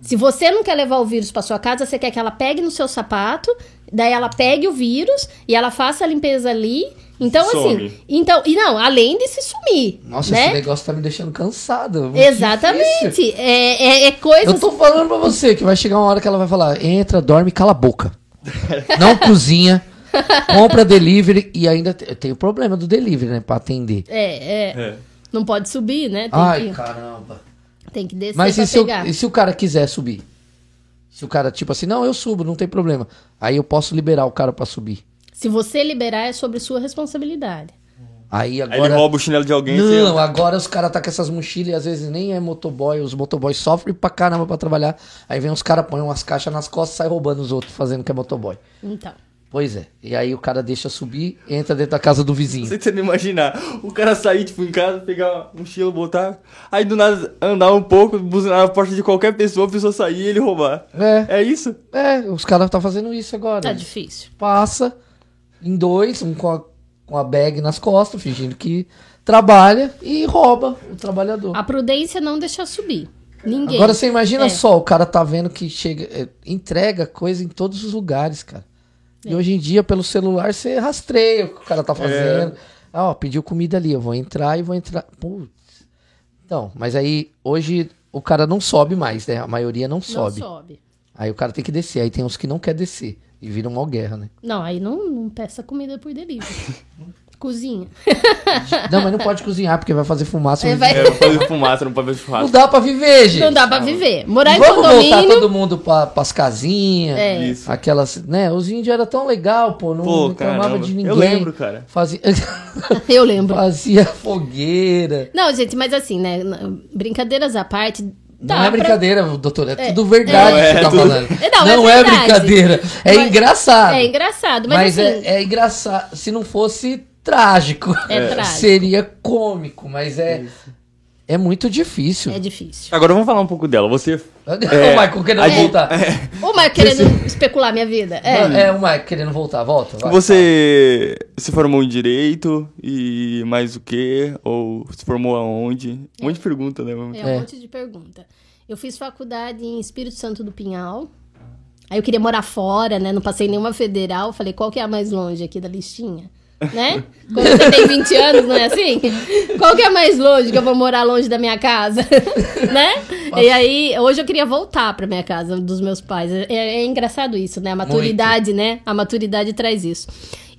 Se você não quer levar o vírus para sua casa, você quer que ela pegue no seu sapato, daí ela pegue o vírus e ela faça a limpeza ali. Então, Some. assim. Então, e não, além de se sumir. Nossa, né? esse negócio tá me deixando cansado. Muito Exatamente. É, é, é coisa. Eu tô falando pra você que vai chegar uma hora que ela vai falar: entra, dorme, cala a boca. Não cozinha, compra delivery e ainda te- tem o problema do delivery, né? Pra atender. É, é, É. Não pode subir, né? Tem, Ai, que, caramba. Tem que descer Mas pra e se, eu- e se o cara quiser subir? Se o cara, tipo assim, não, eu subo, não tem problema. Aí eu posso liberar o cara pra subir. Se você liberar, é sobre sua responsabilidade. Aí Aí ele agora. rouba o chinelo de alguém. Não, você- agora os caras tá com essas mochilas e às vezes nem é motoboy. Os motoboys sofrem pra caramba pra trabalhar. Aí vem os caras, põem umas caixas nas costas e sai roubando os outros, fazendo que é motoboy. Então. Pois é. E aí o cara deixa subir, entra dentro da casa do Não vizinho. sei se você não imaginar. O cara sair, tipo, em casa, pegar um mochila, botar. Aí do nada andar um pouco, buzinar na porta de qualquer pessoa, a pessoa sair e ele roubar. É, É isso? é, os caras tá fazendo isso agora. Tá difícil. Passa em dois, um com, a- com a bag nas costas, fingindo que trabalha e rouba o trabalhador. A prudência não deixa subir. Ninguém. Agora você imagina É. só, o cara tá vendo que chega, é, entrega coisa em todos os lugares, cara. É. E hoje em dia, pelo celular, você rastreia o que o cara tá fazendo. Ah, ó, pediu comida ali, eu vou entrar e vou entrar. Putz. Então, mas aí, hoje, o cara não sobe mais, né? A maioria não não sobe. sobe. Aí o cara tem que descer. Aí tem uns que não quer descer. E vira uma guerra, né? Não, aí não, não peça comida por delivery. Cozinha. Não, mas não pode cozinhar, porque vai fazer fumaça. É, Não vai- É, pra fazer fumaça, não pode ver Não dá pra viver, gente. Não dá pra viver. Morar em Vamos voltar condomínio. todo mundo pra, pras casinhas. É. Isso. Aquelas, né? Os índios era tão legal, pô. Não Pô, reclamava caramba. de ninguém. Eu lembro, cara. Fazia, Eu lembro. fazia fogueira. Não, gente, mas assim, né? Brincadeiras à parte. Não dá é pra- brincadeira, doutor. É, tudo verdade É. que você É tá tudo- falando. Não, é Não é, verdade. brincadeira. É Mas- engraçado. É engraçado, mas, Mas, assim. é, é engraçado. Se não fosse trágico, É trágico. seria cômico. Mas é, é muito difícil. É difícil. Agora vamos falar um pouco dela. Você. o Michael querendo gente- voltar. O Marco querendo especular minha vida. É. É. o Michael querendo voltar. Volta. vai. Você se formou em direito e mais o quê? Ou se formou aonde? Um monte de pergunta, né? É um É. monte de pergunta. Eu fiz faculdade em Espírito Santo do Pinhal. Aí eu queria morar fora, né? Não passei nenhuma federal. Falei, qual que é a mais longe aqui da listinha? Né? Quando você tem 20 anos, não é assim? Qual que é mais longe que eu vou morar longe da minha casa? né? E aí, hoje eu queria voltar pra minha casa dos meus pais. É, é engraçado isso, né? A maturidade, né? A maturidade traz isso.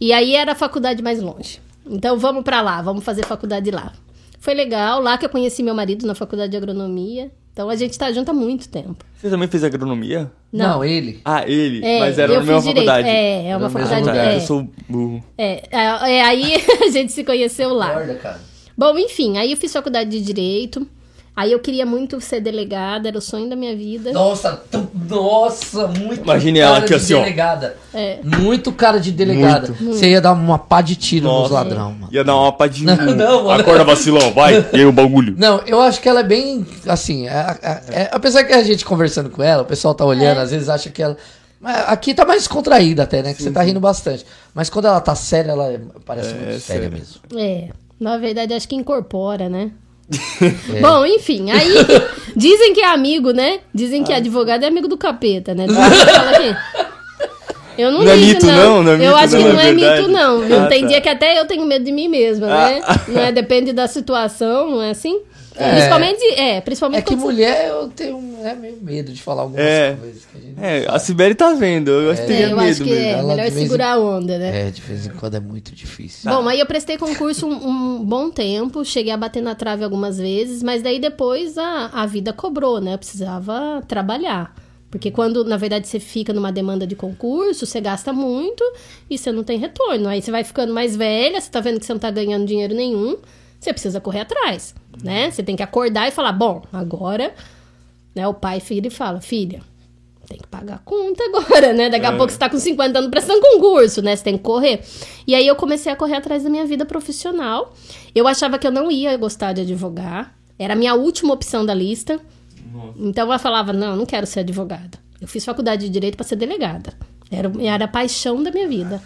E aí era a faculdade mais longe. Então vamos pra lá, vamos fazer faculdade lá. Foi legal, lá que eu conheci meu marido na faculdade de agronomia. Então a gente tá junto há muito tempo. Você também fez agronomia? Não, ele. Ah, ele. É, mas era na mesma direito. faculdade. É, é uma faculdade. Ah, tá. É, Eu sou burro. é, é, é, aí a gente se conheceu lá. Acorda, cara. Bom, enfim, aí eu fiz faculdade de direito. Aí eu queria muito ser delegada, era o sonho da minha vida. Nossa, tu- nossa, muito Imagine cara ela aqui de assim, ó. delegada. É. Muito cara de delegada. Você ia dar uma pá de tiro nos Nossa. ladrão, mano. Ia dar uma pá de. Não, não, mano. Acorda, vacilão, vai. E aí o bagulho. Não, eu acho que ela é bem, assim, é- é- é- apesar que a gente conversando com ela, o pessoal tá olhando, É. às vezes acha que ela... Aqui tá mais contraída até, né? Que você tá rindo bastante. Mas quando ela tá séria, ela é- parece muito séria sério. mesmo. É, na verdade acho que incorpora, né? Bom, enfim, aí dizem que é amigo, né? Dizem que advogado é amigo do capeta, né? Eu não, Não é ligo, mito, não? Não é eu mito, acho não, que é não é verdade. mito, não. Ah, Tem tá. dia que até eu tenho medo de mim mesma, né? Ah. Não é? Depende da situação, não é assim? É. Principalmente, é, principalmente É que mulher, eu tenho é, meio medo de falar algumas É. coisas. Que a gente... É, a Sibeli tá vendo. Eu acho que É, teria eu medo acho que mesmo. é Ela melhor em- segurar a onda, né? É, de vez em quando é muito difícil. Bom, aí eu prestei concurso um, um bom tempo, cheguei a bater na trave algumas vezes, mas daí depois a, a vida cobrou, né? Eu precisava trabalhar. Porque quando, na verdade, você fica numa demanda de concurso, você gasta muito e você não tem retorno. Aí você vai ficando mais velha, você tá vendo que você não tá ganhando dinheiro nenhum, você precisa correr atrás, né? Você tem que acordar e falar, bom, agora, né? O pai e fala, filha, tem que pagar a conta agora, né? Daqui a pouco você tá com 50 anos prestando concurso, né? Você tem que correr. E aí eu comecei a correr atrás da minha vida profissional. Eu achava que eu não ia gostar de advogar. Era a minha última opção da lista. Então eu falava, não, não quero ser advogada. Eu fiz faculdade de direito para ser delegada. Era, era a paixão da minha vida.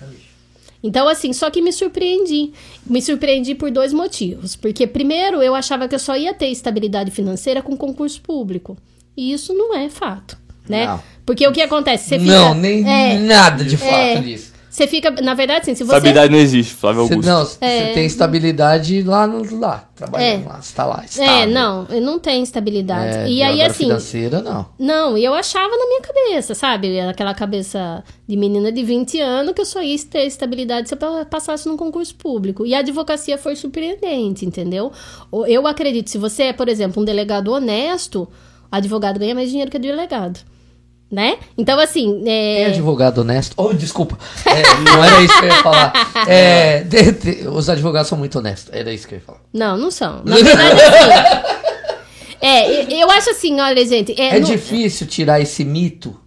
Então, assim, só que me surpreendi. Me surpreendi por dois motivos. Porque, primeiro, eu achava que eu só ia ter estabilidade financeira com concurso público. E isso não é fato, né? Não. Porque o que acontece? Você fica, não, nem é, nada de fato é. disso. Você fica, na verdade, assim, se você... Estabilidade não existe, Flávio Augusto. não, você É. tem estabilidade lá, no, lá trabalhando É. lá, você tá lá, É, estável. não, eu não tenho estabilidade. É, e aí, assim, financeira, não. Não, e eu achava na minha cabeça, sabe? Aquela cabeça de menina de 20 anos que eu só ia ter estabilidade se eu pa- passasse num concurso público. E a advocacia foi surpreendente, entendeu? Eu acredito, se você é, por exemplo, um delegado honesto, o advogado ganha mais dinheiro que o delegado. Né? Então, assim. Tem É... advogado honesto. Oh, desculpa. É, não era isso que eu ia falar. É, de- de- os advogados são muito honestos. Era isso que eu ia falar. Não, não são. Na verdade, assim. É, eu acho assim, olha, gente. É, É não, difícil tirar esse mito.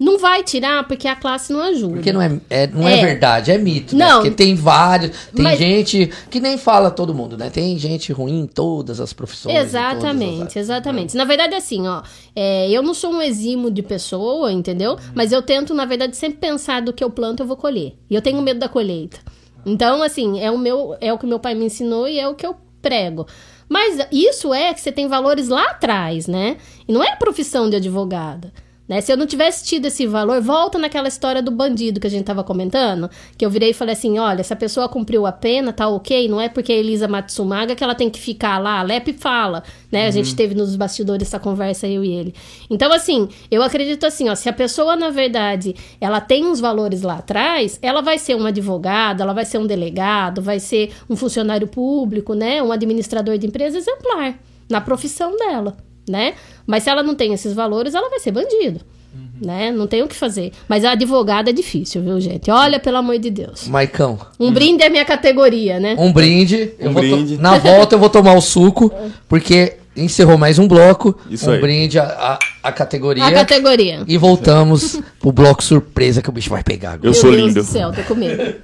Não vai tirar porque a classe não ajuda. Porque não é, é- não é, É. verdade, é mito. né? Não. Porque tem vários. Tem Mas- gente que nem fala todo mundo, né? Tem gente ruim em todas as profissões. todas as Exatamente, áreas. exatamente. Na verdade, assim, ó, é, eu não sou um eximo de pessoa, entendeu? Mas eu tento, na verdade, sempre pensar do que eu planto, eu vou colher. E eu tenho medo da colheita. Então, assim, é o meu, é o que meu pai me ensinou e é o que eu prego. Mas isso é que você tem valores lá atrás, né? E não é a profissão de advogada. Né? Se eu não tivesse tido esse valor, volta naquela história do bandido que a gente tava comentando, que eu virei e falei assim, olha, se a pessoa cumpriu a pena, tá ok, não é porque a Elisa Matsumaga que ela tem que ficar lá, a Lep fala, né? A gente teve nos bastidores essa conversa, eu e ele. Então, assim, eu acredito assim, ó, se a pessoa, na verdade, ela tem uns valores lá atrás, ela vai ser um advogado, ela vai ser um delegado, vai ser um funcionário público, né? Um administrador de empresa exemplar, na profissão dela né? Mas se ela não tem esses valores, ela vai ser bandido. Uhum. Né? Não tem o que fazer. Mas a advogada é difícil, viu, gente? Olha, pelo amor de Deus. Maicão, Um brinde é minha categoria, né? um brinde. eu Um to- brinde. Na volta eu vou tomar o suco, porque encerrou mais um bloco. Isso um aí. brinde à, à- à categoria. A categoria. E voltamos pro bloco surpresa que o bicho vai pegar agora. Eu Meu sou Deus lindo. do céu, tô com medo.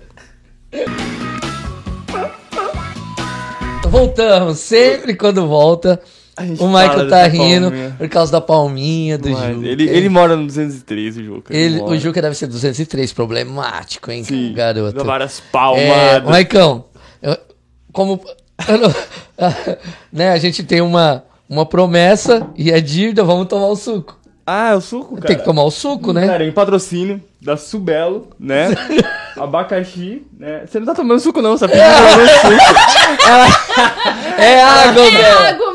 Voltamos, sempre quando volta. O Michael tá rindo palminha. por causa da palminha do Mas Juca. ele, ele mora no 203, o Juca. Ele- mora. o Juca deve ser 203, problemático, hein, Sim, garoto. dá várias É, palmadas. Maicão, eu- como eu não- né, a gente tem uma, uma promessa e é dívida, vamos tomar o suco. Ah, é o suco, cara. Tem que tomar o suco, né? Cara, em patrocínio da Subelo, né? Abacaxi, né? Você não tá tomando suco não, você tá pegando suco. É água, É velho. água,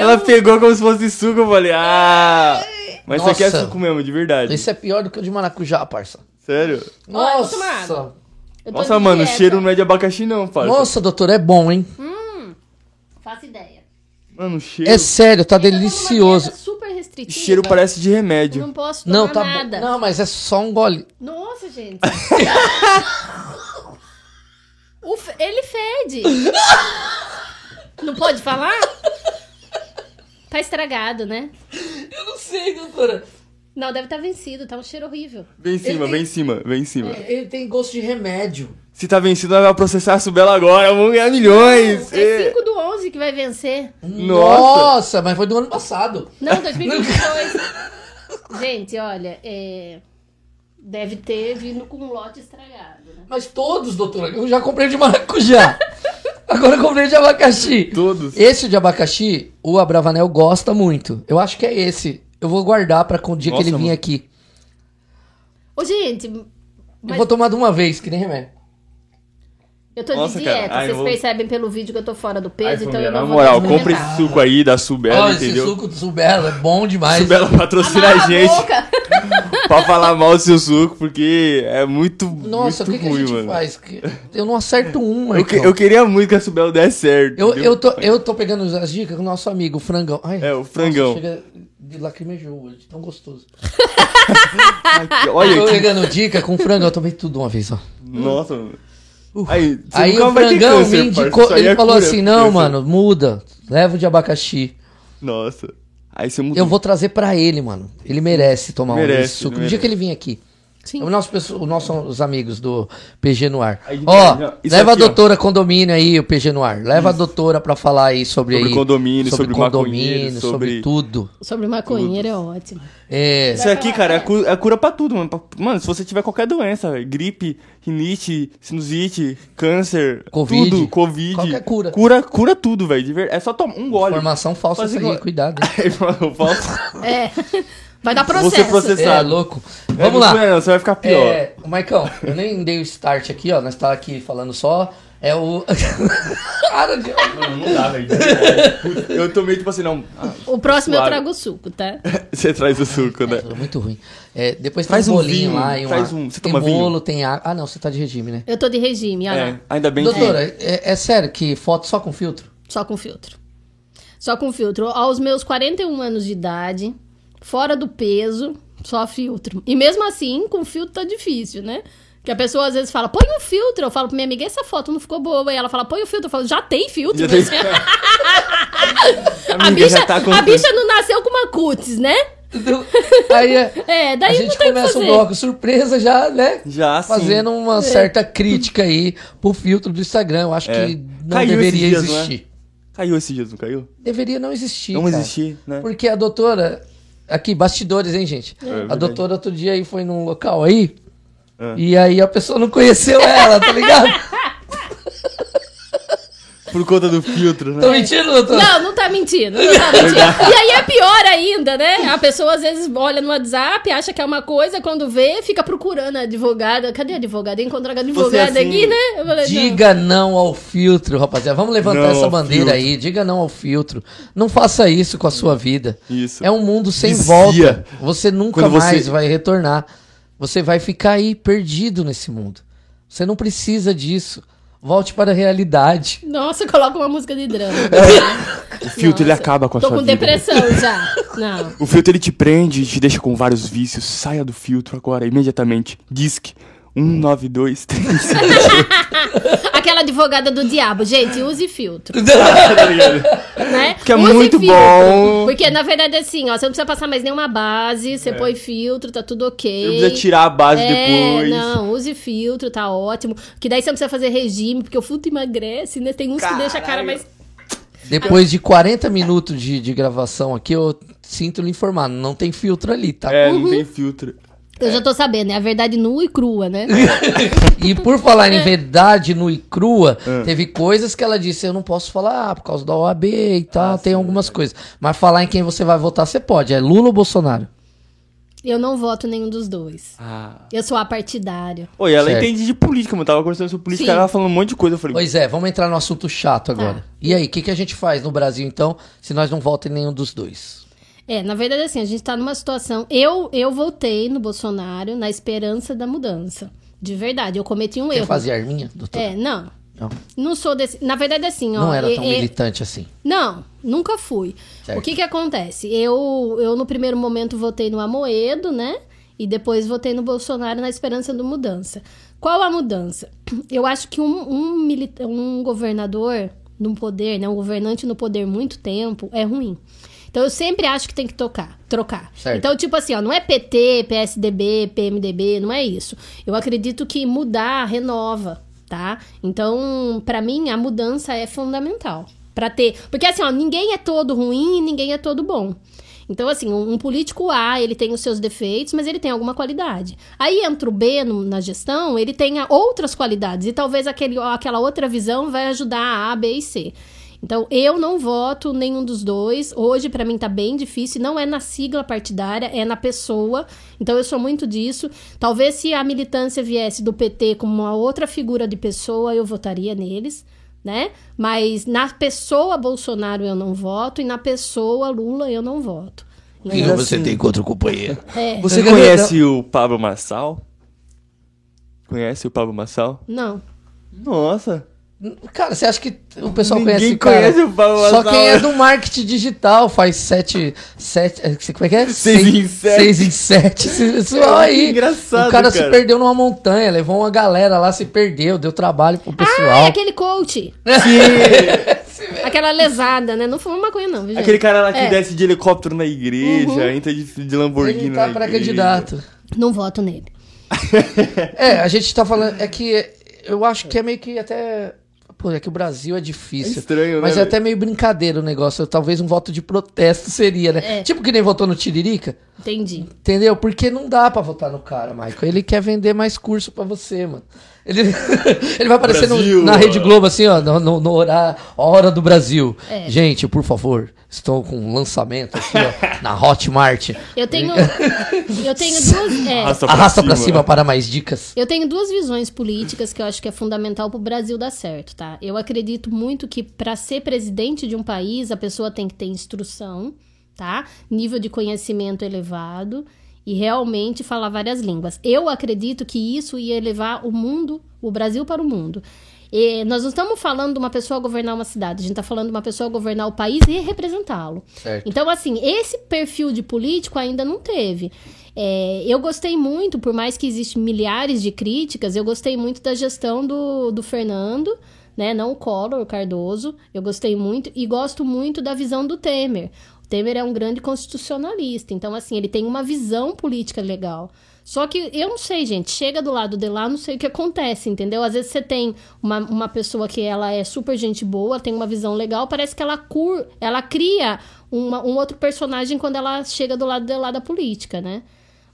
Ela pegou como se fosse suco, eu falei, ah... Mas isso aqui é Nossa. suco mesmo, de verdade. Isso é pior do que o de maracujá, parça. Sério? Nossa. Nossa, de mano, o cheiro não é de abacaxi não, parça. Nossa, doutor, é bom, hein? Faço ideia. Mano, o cheiro... É sério, tá numa delicioso. dieta super O restritiva. cheiro parece de remédio. Não posso tomar Não, tá bom. nada. Não, mas é só um gole. Nossa, gente. Ele fede. Não pode falar? Tá estragado, né? Eu não sei, doutora. Não, deve estar vencido, tá um cheiro horrível. Vem em cima, tem- vem em cima, vem em cima. Ele tem gosto de remédio. Se tá vencido, nós vamos processar a Subela agora, vamos ganhar milhões. É É. 5 do 11 que vai vencer. Nossa. Nossa, mas foi do ano passado. Não, 2022. Gente, olha, é... deve ter vindo com um lote estragado, né? Mas todos, doutora. Eu já comprei de maracujá. Agora eu comprei de abacaxi. Todos. Esse de abacaxi, o Abravanel gosta muito. Eu acho que é esse. Eu vou guardar pra o dia Nossa, que ele vir mano. aqui. Ô, gente, Eu mas vou tomar de uma vez, que nem remédio. Eu tô Nossa, de cara, dieta. ai, Vocês eu vou- percebem pelo vídeo que eu tô fora do peso, Ai, então família, eu na não moral, vou compre experimentar. esse suco aí da Subela, Olha, esse entendeu? suco do Subela é bom demais. Subela patrocina Cala a gente boca. pra falar mal do seu suco, porque é muito, Nossa, o muito que, que a ruim, gente mano. faz? Eu não acerto um, Eu, que- Marcão. eu queria muito que a Subela desse certo. Eu, entendeu? eu, tô, eu tô pegando as dicas com o nosso amigo, o Frangão. Ai, É, o Frangão. Nossa, chega de lacrimejou hoje, tão gostoso. Ai, que- Olha tô que... pegando dica com o Frangão, eu tomei tudo uma vez, ó. Nossa, mano. Aí, Aí o Frangão câncer, me indicou, aí ele é falou cura, assim, não, câncer. mano, muda, leva o de abacaxi. Nossa. Aí você mudou. Eu vou trazer pra ele, mano. Ele merece tomar um Merece, desse suco. No dia merece. que ele vir aqui. Sim. O nosso, o nosso, os amigos do PG no ar. Aí, Ó, isso leva aqui, a ó. doutora condomínio aí, o PG no ar. Leva a doutora pra falar aí sobre, Sobre aí, condomínio, sobre condomínio, maconheiro, sobre... sobre- tudo. Sobre maconheiro é ótimo. É, Isso aqui, cara, é cura, é cura pra tudo, mano. Mano, se você tiver qualquer doença, gripe, rinite, sinusite, câncer, Covid, tudo, covid. qualquer cura. Cura, cura tudo, velho. É só tomar um gole. informação falsa Faz isso aí, cuidado. hein? É. Vai dar processo. ser processado. É, louco. é, Vamos não lá. não, você vai ficar pior. É, Maicão, eu nem dei o start aqui, ó. Nós tá aqui falando só. É o. Cara de. Mano, não dá, velho. Eu tomei, tipo assim, não. ah, O próximo eu Suave. trago suco, tá? você traz o suco, né? É muito ruim. É, depois tem Faz um um bolinho vinho, lá e uma, faz um- você tem toma vinho? bolo, tem água. Ah, não, você tá de regime, né? Eu tô de regime, olha É, ainda bem Doutora, é, é sério que foto só com filtro? Só com filtro. Só com filtro. Aos meus 41 anos de idade, fora do peso, só filtro. E mesmo assim, com filtro tá difícil, né? Que a pessoa às vezes fala, põe um filtro. Eu falo pra minha amiga, essa foto não ficou boa. E ela fala, põe o filtro. Eu falo, já tem filtro. Já tem- mas- a, Amiga, bicha, tá a bicha não nasceu com uma cutis, né? Então, Aí é, É, a daí não gente começa o bloco surpresa já, né? Já, sim. Fazendo uma certa crítica aí pro filtro do Instagram. Eu acho É. que não Caiu deveria dias, não é? existir. Caiu esses dias, não caiu? Deveria não existir. Não cara. existir, né? Porque a doutora. Aqui, bastidores, hein, gente? a verdade. doutora outro dia aí foi num local aí. É. E aí a pessoa não conheceu ela, tá ligado? Por conta do filtro, né? Tô mentindo, doutor? Não, não tá mentindo. Não tá mentindo. e aí é pior ainda, né? A pessoa às vezes olha no WhatsApp, acha que é uma coisa, quando vê, fica procurando a advogada. Cadê a advogada? Encontrar a advogada assim, aqui, né? Eu falei, não. Diga não ao filtro, rapaziada. Vamos levantar Não essa bandeira filtro. aí. Diga não ao filtro. Não faça isso com a sua vida. Isso. É um mundo sem Vicia. volta. Você nunca Quando você- mais vai retornar. Você vai ficar aí perdido nesse mundo. Você não precisa disso. Volte para a realidade. Nossa, coloca uma música de drama. O filtro, ele acaba com a Tô sua com vida. depressão já. Não. O filtro, ele te prende, te deixa com vários vícios. Saia do filtro agora, imediatamente. Disque 192 Aquela advogada do diabo, gente, use filtro. tá ligado? né? Porque é Use muito bom. Porque, na verdade, assim, ó, você não precisa passar mais nenhuma base, você põe filtro, tá tudo ok. É. Não precisa tirar a base é, depois. não, use filtro, tá ótimo. Que daí você não precisa fazer regime, porque o filtro emagrece, né? Tem uns que deixa a cara mais... Depois de 40 minutos de, de gravação aqui, eu sinto lhe informar. Não tem filtro ali, tá? É, não tem filtro. Eu já tô sabendo, é a verdade nua e crua, né? E por falar em verdade nua e crua, É. teve coisas que ela disse, eu não posso falar por causa da OAB e Ah, tal, tem algumas coisas. Mas falar em quem você vai votar, você pode. É Lula ou Bolsonaro? Eu não voto nenhum dos dois. Ah. Eu sou apartidária. Oi, ela Certo. entende de política, mano. Tava conversando sobre política, Sim. ela falando um monte de coisa. Eu falei, Pois é, vamos entrar no assunto chato agora. Tá. E aí, o que, que a gente faz no Brasil, então, se nós não votamos em nenhum dos dois? É, na verdade, assim, a gente tá numa situação. Eu, eu votei no Bolsonaro na esperança da mudança. De verdade, eu cometi um Quer erro. fazer arminha, doutor? É, não. Não, Não sou desse. Na verdade, assim, ó. não era tão é- militante assim. Não, nunca fui. Certo. O que que acontece? Eu, eu, no primeiro momento, votei no Amoedo, né? E depois votei no Bolsonaro na esperança de mudança. Qual a mudança? Eu acho que um, um, milita- um governador no poder, né? Um governante no poder muito tempo é ruim. Então eu sempre acho que tem que tocar, trocar. Certo. Então, tipo assim, ó, não é PT, PSDB, PMDB, não é isso. Eu acredito que mudar renova, tá? Então, pra mim, a mudança é fundamental. Pra ter. Porque assim, ó, ninguém é todo ruim e ninguém é todo bom. Então, assim, um, político A, ele tem os seus defeitos, mas ele tem alguma qualidade. Aí entra o B no- na gestão, ele tenha outras qualidades. E talvez aquele, aquela outra visão vai ajudar a A, B e C. Então, eu não voto nenhum dos dois. Hoje, pra mim, tá bem difícil. Não é na sigla partidária, é na pessoa. Então, eu sou muito disso. Talvez se a militância viesse do PT como uma outra figura de pessoa, eu votaria neles, né? Mas na pessoa Bolsonaro eu não voto e na pessoa Lula eu não voto. O que Mas você assim- tem contra o companheiro? É, Você conhece o Pablo Marçal? Conhece o Pablo Marçal? não. Nossa. Cara, você acha que o pessoal Ninguém conhece, cara? conhece o Pablo Só quem é do marketing digital faz sete, sete, é, como é que é? Seis em sete. Seis em sete, esse pessoal É, que aí. engraçado, o cara, se cara. perdeu numa montanha, levou uma galera lá, se perdeu, deu trabalho pro Ah, é pessoal. aquele coach. Aquela lesada, né? Não foi uma maconha, não, viu, gente? Aquele cara lá que É. Uhum. desce de helicóptero na igreja, entra de, de Lamborghini Ele tá pra igreja. candidato. Não voto nele. É, a gente tá falando, é que eu acho que é meio que até... Pô, é que o Brasil é difícil. É estranho, Mas né, é até meio brincadeira o negócio. Talvez um voto de protesto seria, né? É. Tipo que nem votou no Tiririca. Entendi. Entendeu? Porque não dá pra votar no cara, Michael. Ele quer vender mais curso pra você, mano. Ele, ele vai aparecer no- na Rede. Globo, assim, ó, no, no, no horário, hora do Brasil. É. Gente, por favor, estou com um lançamento aqui, ó, na Hotmart. Eu tenho. eu tenho duas. é, Arrasta Arrasta pra cima para mais dicas. Eu tenho duas visões políticas que eu acho que é fundamental pro Brasil dar certo, tá? Eu acredito muito que para ser presidente de um país, a pessoa tem que ter instrução, tá? Nível de conhecimento elevado e realmente falar várias línguas. Eu acredito que isso ia levar o mundo, o Brasil para o mundo. E nós não estamos falando de uma pessoa governar uma cidade, a gente está falando de uma pessoa governar o país e representá-lo. Então, assim, esse perfil de político ainda não teve. É, eu gostei muito, por mais que existem milhares de críticas, eu gostei muito da gestão do, do Fernando, né? Não o Collor, o Cardoso. Eu gostei muito e gosto muito da visão do Temer. Temer é um grande constitucionalista, então, assim, ele tem uma visão política legal. Só que eu não sei, gente, chega do lado de lá, não sei o que acontece, entendeu? Às vezes você tem uma, uma pessoa que ela é super gente boa, tem uma visão legal, parece que ela cur, ela cria uma- um outro personagem quando ela chega do lado de lá da política, né?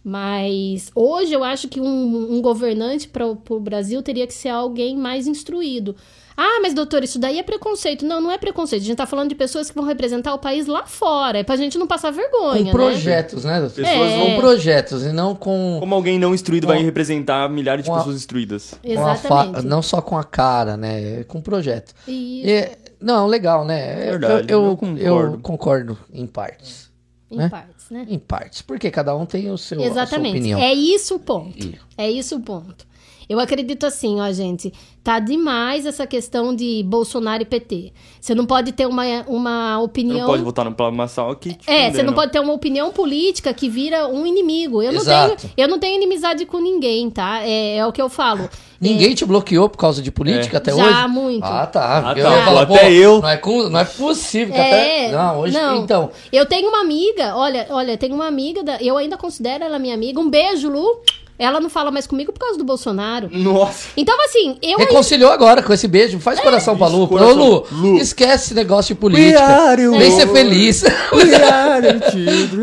Mas hoje eu acho que um, um governante para o Brasil teria que ser alguém mais instruído. Ah, mas doutor, isso daí é preconceito. Não, não é preconceito. A gente tá falando de pessoas que vão representar o país lá fora. É pra gente não passar vergonha, Com né? projetos, né? doutor? Pessoas É. Com projetos e não com. Como alguém não instruído vai Com- representar milhares de com a- pessoas instruídas? a fa- Exatamente. Não só com a cara, né? Com projeto. Isso, E- não, legal, né? Verdade, eu, eu eu, concordo. eu concordo em partes. em né? partes, né? Em partes. Porque cada um tem o seu, a sua Exatamente. opinião. É isso o ponto. E- É isso o ponto. Eu acredito assim, ó, gente. Tá demais essa questão de Bolsonaro e PT. Você não pode ter uma, uma Você opinião. não pode votar no Plano Massal aqui. te É, você não pode ter uma opinião política que vira um inimigo. Eu não Exato. tenho, eu não tenho inimizade com ninguém, tá? É, é o que eu falo. Ninguém te bloqueou por causa de política É. até Já, hoje? muito. Ah, tá. Ah, eu tá. Pô, até eu. Não é, com- não é possível. que É, até... Não, hoje. não. Então, Eu tenho uma amiga, olha, olha, tenho uma amiga, da, eu ainda considero ela minha amiga. Um beijo, Lu. Ela não fala mais comigo por causa do Bolsonaro. Nossa. Então, assim, eu reconciliou agora com esse beijo. Faz coração pra Lu. Isso, Ô, coração. Lu, Lu. esquece esse negócio de política. Vem ser feliz.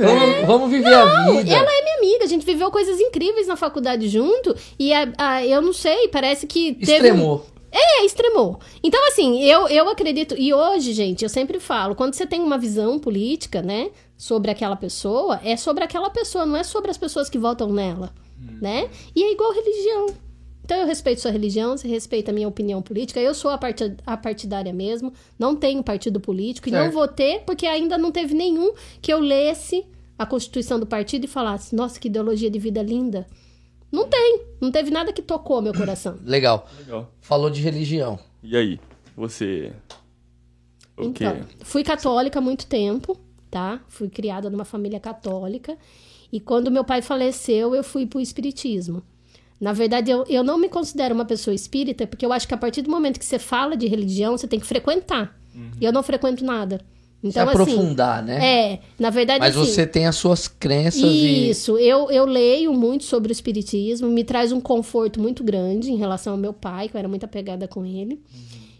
vamos, vamos viver a vida. Ela é minha amiga, a gente viveu coisas incríveis na faculdade junto. E a- a- eu não sei, parece que teve. Extremou. É, extremou. Então, assim, eu, eu acredito. E hoje, gente, eu sempre falo: quando você tem uma visão política, né, sobre aquela pessoa, é sobre aquela pessoa, não é sobre as pessoas que votam nela, né? E é igual religião. Então, eu respeito sua religião, você respeita a minha opinião política. Eu sou a, a partidária mesmo, não tenho partido político e não Certo. vou ter, porque ainda não teve nenhum que eu lesse a constituição do partido e falasse: nossa, que ideologia de vida linda. Não tem. Não teve nada que tocou meu coração. Legal. Legal. Falou de religião. E aí? Você. O quê? Então, fui católica há muito tempo, tá? Fui criada numa família católica. E quando meu pai faleceu, eu fui pro espiritismo. Na verdade, eu, eu não me considero uma pessoa espírita, porque eu acho que a partir do momento que você fala de religião, você tem que frequentar. E eu não frequento nada. Então, Se aprofundar, assim, né? É, na verdade, Mas assim, você tem as suas crenças e. Isso, eu, eu leio muito sobre o espiritismo, me traz um conforto muito grande em relação ao meu pai, que eu era muito apegada com ele.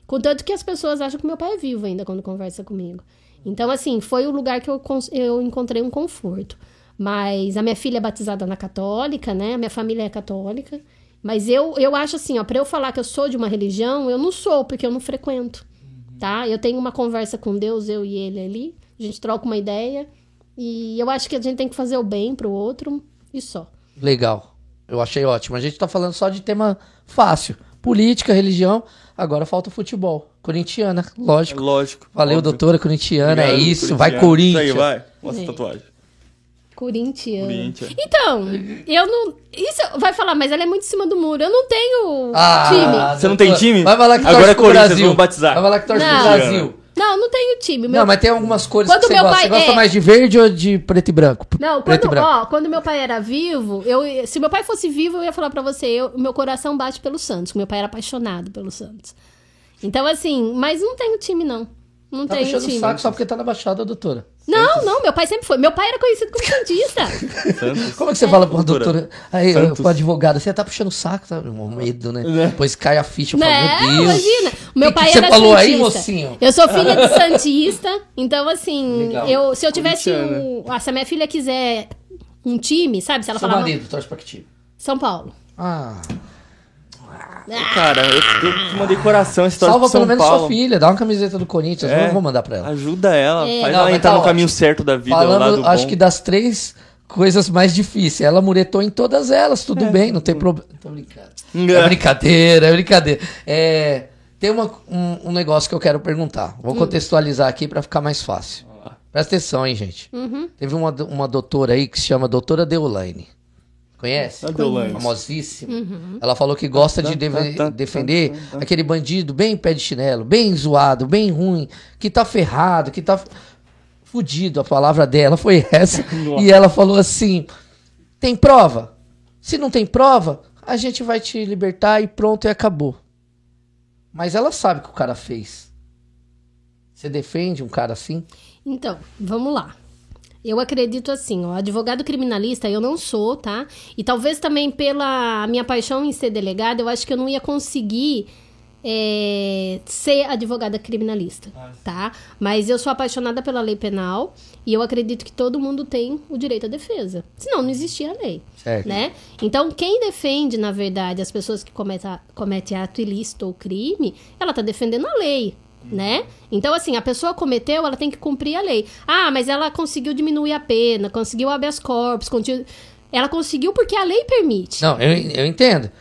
Contanto que as pessoas acham que meu pai é vivo ainda quando conversa comigo. Então, assim, foi o lugar que eu, eu encontrei um conforto. Mas a minha filha é batizada na católica, né? A minha família é católica. Mas eu, eu acho assim, ó, pra eu falar que eu sou de uma religião, eu não sou, porque eu não frequento. Tá? Eu tenho uma conversa com Deus, eu e ele ali. A gente troca uma ideia. E eu acho que a gente tem que fazer o bem pro outro e só. Legal. Eu achei ótimo. A gente tá falando só de tema fácil. Política, religião. Agora falta o futebol. Corintiana, É lógico. lógico. Valeu, óbvio. doutora corintiana. é isso. Vai. Corinthians. Isso aí, vai. Mostra a tatuagem. Corinthians. Então, eu não. Isso vai falar, mas ela é muito em cima do muro. Eu não tenho Ah, time. Você não tem time? Vai falar que Agora torce é pro Corinthians, Brasil. vamos batizar. Vai falar que torce pro Não. Brasil. Não, não tenho time. Meu... Não, mas tem algumas cores Quando que você meu gosta. pai- Você gosta é. mais de verde ou de preto e branco? Não, preto quando, e branco. ó, quando meu pai era vivo, eu, se meu pai fosse vivo, eu ia falar pra você, eu, meu coração bate pelo Santos. Meu pai era apaixonado pelo Santos. Então, assim, mas não tenho time, não. Não Tá tenho puxando o time. saco só porque tá na Baixada, doutora. Não, não, meu pai sempre foi. Meu pai era conhecido como Santista. Santos. Como é que você fala pra uma Doutora. Aí, Santos. pro advogado, você tá puxando o saco, tá? Um medo, né? Depois cai a ficha, eu falo, né? meu Deus. Imagina. O meu Que que pai você era falou aí, Santista. mocinho? Eu sou filha de Santista. Então, assim, Legal. eu, se eu tivesse um. ah, se a minha filha quiser um time, sabe? Se ela Seu falar. marido torce pra que time? São Paulo. Ah, Cara, eu, eu te mandei coração essa história salva pelo menos Paulo. sua filha, dá uma camiseta do Corinthians, É. eu vou mandar pra ela. Ajuda ela, É. faz Não, ela entrar tá no caminho certo da vida, lado Falando, bom. acho que das três coisas mais difíceis, ela muretou em todas elas, É. tudo bem, não tem problema. Tô brincando. É. É brincadeira, é brincadeira. É, tem uma- um, um negócio que eu quero perguntar. Hum. Vou contextualizar aqui pra ficar mais fácil. Presta atenção, hein, gente. Uhum. Teve uma, uma doutora aí que se chama Doutora Deolaine. Conhece? Famosíssima. Uhum. Ela falou que gosta de deve- defender aquele bandido bem pé de chinelo, bem zoado, bem ruim, que tá ferrado, que tá fudido. A palavra dela foi essa. E ela falou assim: tem prova? Se não tem prova, a gente vai te libertar e pronto, e acabou. Mas ela sabe o que o cara fez. Você defende um cara assim? Então, vamos lá. Eu acredito assim, ó, advogado criminalista eu não sou, tá? E talvez também pela minha paixão em ser delegada, eu acho que eu não ia conseguir é, ser advogada criminalista, tá? Mas eu sou apaixonada pela lei penal e eu acredito que todo mundo tem o direito à defesa. Senão não existia a lei, Certo. né? Então quem defende, na verdade, as pessoas que cometem, cometem ato ilícito ou crime, ela tá defendendo a lei, né? Então, assim, a pessoa cometeu, ela tem que cumprir a lei. Ah, mas ela conseguiu diminuir a pena, conseguiu habeas corpus, conti- ela conseguiu porque a lei permite. Não, eu, eu entendo.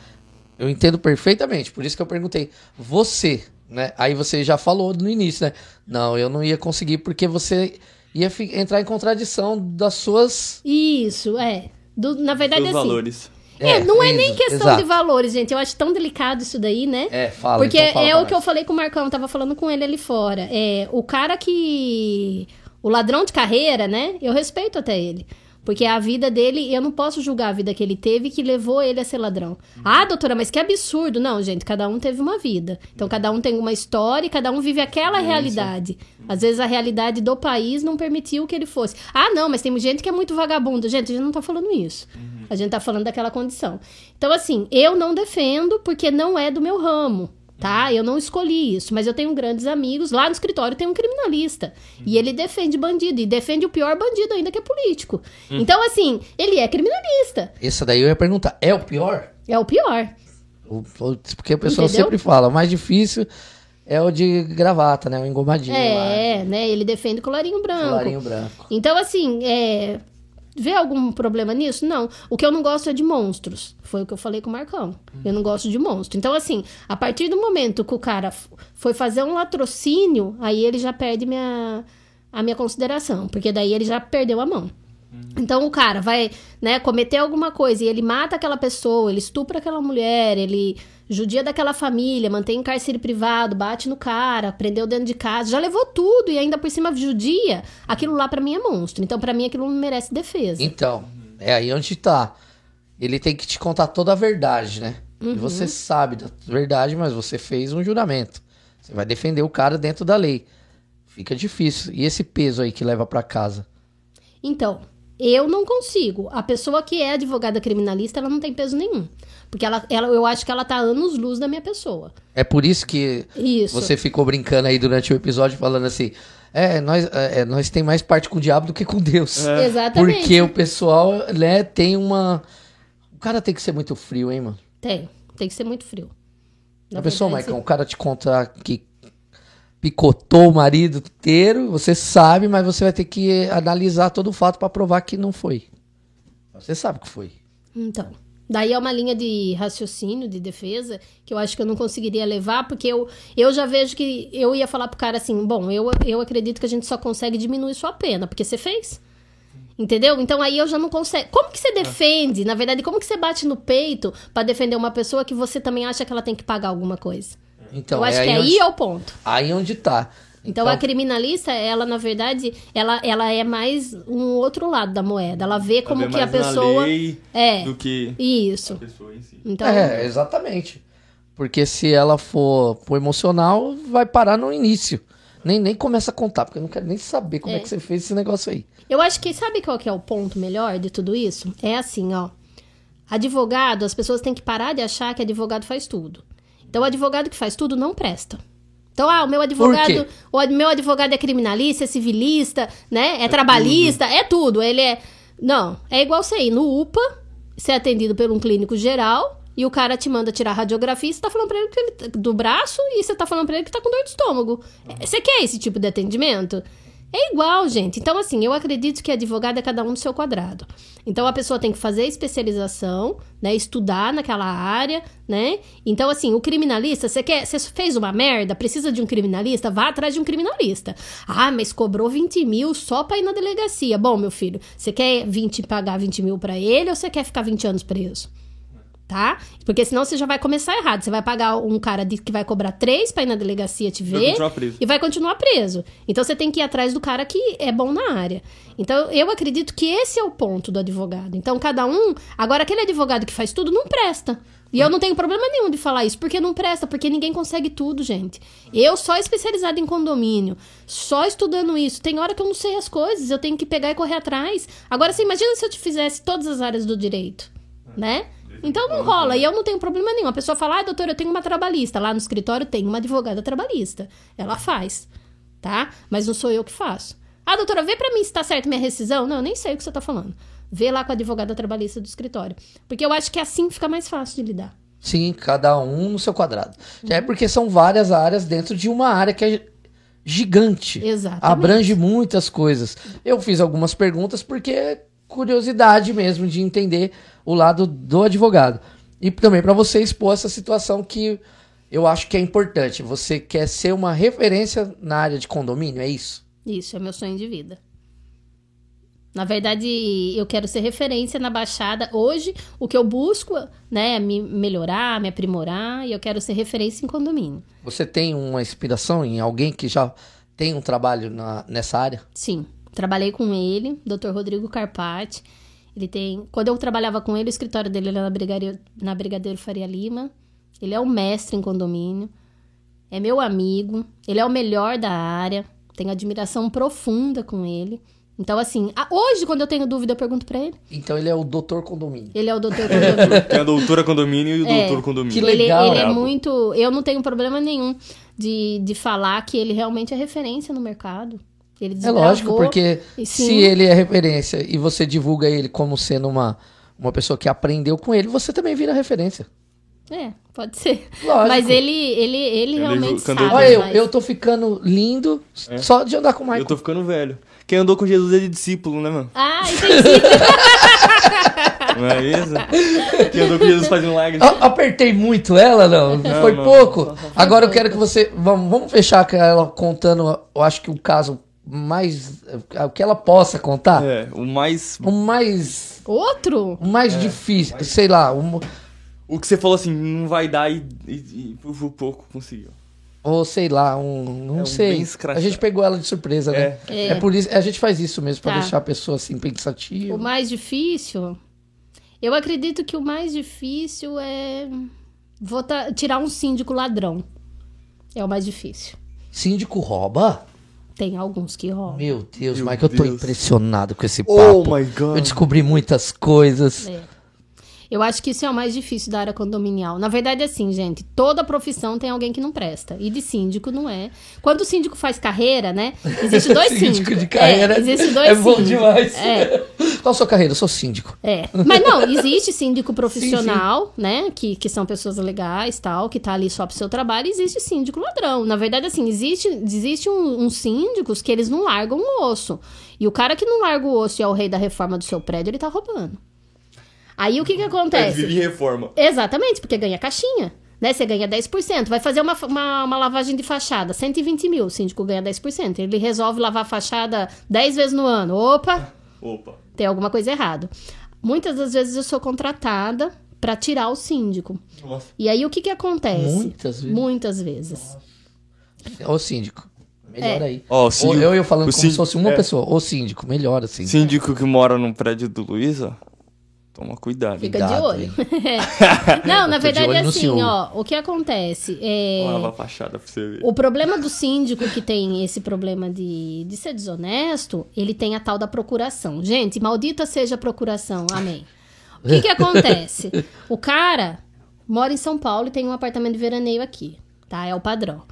Eu entendo perfeitamente. Por isso que eu perguntei. Você, né? Aí você já falou no início, né? Não, eu não ia conseguir porque você ia entrar em contradição das suas. Isso, é. Do- na verdade, Dos assim. valores. É, não é nem questão exato. de valores, gente. Eu acho tão delicado isso daí, né? É, fala. Porque então fala é pra o que eu falei com o Marcão, eu tava falando com ele ali fora. É, o cara que. O ladrão de carreira, né? Eu respeito até ele. Porque a vida dele, eu não posso julgar a vida que ele teve que levou ele a ser ladrão. Ah, doutora, mas que absurdo. Não, gente, cada um teve uma vida. Então, cada um tem uma história e cada um vive aquela realidade. Às vezes, a realidade do país não permitiu que ele fosse. Ah, não, mas tem gente que é muito vagabunda. Gente, a gente não tá falando isso. A gente tá falando daquela condição. Então, assim, eu não defendo porque não é do meu ramo. Tá? Eu não escolhi isso, mas eu tenho grandes amigos. Lá no escritório tem um criminalista. E ele defende bandido. E defende o pior bandido ainda, que é político. Então, assim, ele é criminalista. Essa daí eu ia perguntar. É o pior? É o pior. O- o- Porque a pessoa Entendeu? sempre fala, o mais difícil é o de gravata, né? O engomadinho lá. É, né? Ele defende colarinho branco. Colarinho branco. Então, assim, é... vê algum problema nisso? Não. O que eu não gosto é de monstros. Foi o que eu falei com o Marcão. Eu não gosto de monstro. Então, assim, a partir do momento que o cara foi fazer um latrocínio, aí ele já perde minha, a minha consideração. Porque daí ele já perdeu a mão. Então o cara vai, né, cometer alguma coisa e ele mata aquela pessoa, ele estupra aquela mulher, ele judia daquela família, mantém em cárcere privado, bate no cara, prendeu dentro de casa, já levou tudo e ainda por cima judia, aquilo lá pra mim é monstro. Então pra mim aquilo não merece defesa. Então, é aí onde tá. Ele tem que te contar toda a verdade, né? Uhum. E você sabe da verdade, mas você fez um juramento. Você vai defender o cara dentro da lei. Fica difícil. E esse peso aí que leva pra casa? Então, eu não consigo. A pessoa que é advogada criminalista, ela não tem peso nenhum. Porque ela, ela, eu acho que ela tá anos luz da minha pessoa. É por isso que Isso. você ficou brincando aí durante o episódio falando assim: é, nós, é, nós tem mais parte com o diabo do que com Deus. Exatamente. Porque o pessoal, né, tem uma. O cara tem que ser muito frio, hein, mano? Tem. Tem que ser muito frio. Na A pessoa, verdade, Maicon, o cara te conta que picotou o marido inteiro, você sabe, mas você vai ter que analisar todo o fato pra provar que não foi. Você sabe que foi. Então, daí é uma linha de raciocínio, de defesa, que eu acho que eu não conseguiria levar, porque eu, eu já vejo que eu ia falar pro cara assim, bom, eu, eu acredito que a gente só consegue diminuir sua pena, porque você fez. Entendeu? Então aí eu já não consigo. Como que você defende? Na verdade, como que você bate no peito pra defender uma pessoa que você também acha que ela tem que pagar alguma coisa? Então, eu acho é que aí aí onde, é o ponto. aí onde tá. Então, a criminalista, ela, na verdade, ela, ela é mais um outro lado da moeda. Ela vê como Ela vê que a pessoa. lei É. do que Isso. a pessoa em si. Então, É, exatamente. Porque se ela for pro emocional, vai parar no início. Nem, nem começa a contar, porque eu não quero nem saber como é, É. que você fez esse negócio aí. Eu acho que sabe qual que é o ponto melhor de tudo isso? É assim, ó. Advogado, as pessoas têm que parar de achar que advogado faz tudo. Então, o advogado que faz tudo não presta. Então, ah, o meu advogado, o meu advogado é criminalista, é civilista, né? É, trabalhista, é tudo. Ele é Não, é igual você ir no UPA, ser atendido por um clínico geral, e o cara te manda tirar radiografia e você tá falando pra ele que ele tá- do braço e você tá falando pra ele que tá com dor de estômago. É, Você quer esse tipo de atendimento? É igual, gente. Então, assim, eu acredito que advogado é cada um no seu quadrado. Então, a pessoa tem que fazer especialização, né? Estudar naquela área, né? Então, assim, o criminalista, você quer, você fez uma merda, precisa de um criminalista, vá atrás de um criminalista. Ah, mas cobrou 20 mil só pra ir na delegacia. Bom, meu filho, você quer 20, pagar 20 mil pra ele ou você quer ficar 20 anos preso? Tá? Porque senão você já vai começar errado. Você vai pagar um cara de- que vai cobrar três pra ir na delegacia te Vai ver preso. e vai continuar preso. Então você tem que ir atrás do cara que é bom na área. Então eu acredito que esse é o ponto do advogado. Então cada um. Agora, aquele advogado que faz tudo não presta. E eu não tenho problema nenhum de falar isso, porque não presta, porque ninguém consegue tudo, gente. Eu só especializada em condomínio, só estudando isso. Tem hora que eu não sei as coisas, eu tenho que pegar e correr atrás. Agora, você imagina se eu te fizesse todas as áreas do direito, né? Então não rola. E eu não tenho problema nenhum. A pessoa fala, ah, doutora, eu tenho uma trabalhista. Lá no escritório tem uma advogada trabalhista. Ela faz, tá? Mas não sou eu que faço. Ah, doutora, vê pra mim se tá certo minha rescisão. Não, eu nem sei o que você tá falando. Vê lá com a advogada trabalhista do escritório. Porque eu acho que assim fica mais fácil de lidar. Sim, cada um no seu quadrado. Já é porque são várias áreas dentro de uma área que é gigante. Exatamente. Abrange muitas coisas. Eu fiz algumas perguntas porque curiosidade mesmo de entender o lado do advogado. E também para você expor essa situação que eu acho que é importante. Você quer ser uma referência na área de condomínio, é isso? Isso é meu sonho de vida. Na verdade, eu quero ser referência na Baixada. Hoje, o que eu busco, né, é me melhorar, me aprimorar, e eu quero ser referência em condomínio. Você tem uma inspiração em alguém que já tem um trabalho na, nessa área? Sim, trabalhei com ele, Dr. Rodrigo Carpati. Ele tem, quando eu trabalhava com ele, o escritório dele era na Brigadeiro, na Brigadeiro Faria Lima. Ele é um mestre em condomínio, é meu amigo, ele é o melhor da área, tenho admiração profunda com ele. Então, assim, hoje, quando eu tenho dúvida, eu pergunto pra ele. Então ele é o doutor condomínio. Ele é o doutor condomínio. Tem a doutora condomínio e o É. doutor condomínio. Que ele, legal. ele é Brabo. muito. Eu não tenho problema nenhum de, de falar que ele realmente é referência no mercado. Ele É lógico, porque e se ele é referência e você divulga ele como sendo uma, uma pessoa que aprendeu com ele, você também vira referência. É, pode ser. Lógico. Mas ele, ele, ele Ele realmente sabe. Olha, eu, mas- eu tô ficando lindo só de andar com o Michael. Eu tô ficando velho. Quem andou com Jesus é de discípulo, né, mano? Ah, entendi. Não é isso? Quem andou com Jesus faz milagre. A- apertei muito ela, não? Não, Foi não. pouco? Agora eu quero que você. Vamos, vamos fechar com ela contando, eu acho que o caso mais. O que ela possa contar. É, o mais. O mais. Outro? O mais difícil, sei lá, um- O que você falou assim, não vai dar e, e, e por pouco conseguiu. ou sei lá, um. Não É um sei. bem A gente pegou ela de surpresa, né? É. É. por isso, a gente faz isso mesmo, pra Tá. deixar a pessoa assim pensativa. O mais difícil. Eu acredito que o mais difícil é votar, tirar um síndico ladrão. É o mais difícil. Síndico rouba? Tem alguns que roubam. Meu Deus, Meu Mike, eu tô Deus. impressionado com esse papo. Oh my God. Eu descobri muitas coisas. É. Eu acho que isso é o mais difícil da área condominial. Na verdade, é assim, gente, toda profissão tem alguém que não presta. E de síndico não é. Quando o síndico faz carreira, né? Existe dois Síndico síndicos. de carreira É, existe dois é bom síndicos. demais. É. Qual a sua carreira? Eu sou síndico. É, mas não, existe síndico profissional, né, que, que são pessoas legais, tal, que tá ali só pro seu trabalho, e existe síndico ladrão. Na verdade, assim, existe, existe um- uns síndicos que eles não largam o osso. E o cara que não larga o osso e é o rei da reforma do seu prédio, ele tá roubando. Aí o que que É, acontece? vive reforma. Exatamente, porque ganha caixinha. Né? Você ganha 10%. Vai fazer uma, uma, uma lavagem de fachada, 120 mil. O síndico ganha 10%. Ele resolve lavar a fachada 10 vezes no ano. Opa! Opa. tem alguma coisa errada. Muitas das vezes eu sou contratada para tirar o síndico. Nossa. E aí o que que acontece? Muitas vezes. Muitas vezes. Ô síndico. Melhor É. aí. Ó, o Ou síndico- eu, eu falando o como síndico- se fosse uma é. pessoa. Ô síndico, melhor assim. Síndico que mora no prédio do Luiz, ó. Toma cuidado. hein? Fica de Cuidado, olho. hein? Não, na de verdade olho é assim, ó. O que acontece? É... Lava a fachada pra você ver. O problema do síndico que tem esse problema de, de ser desonesto, ele tem a tal da procuração. Gente, maldita seja a procuração, amém. O que que acontece? O cara mora em São Paulo e tem um apartamento de veraneio aqui, tá? É o padrão.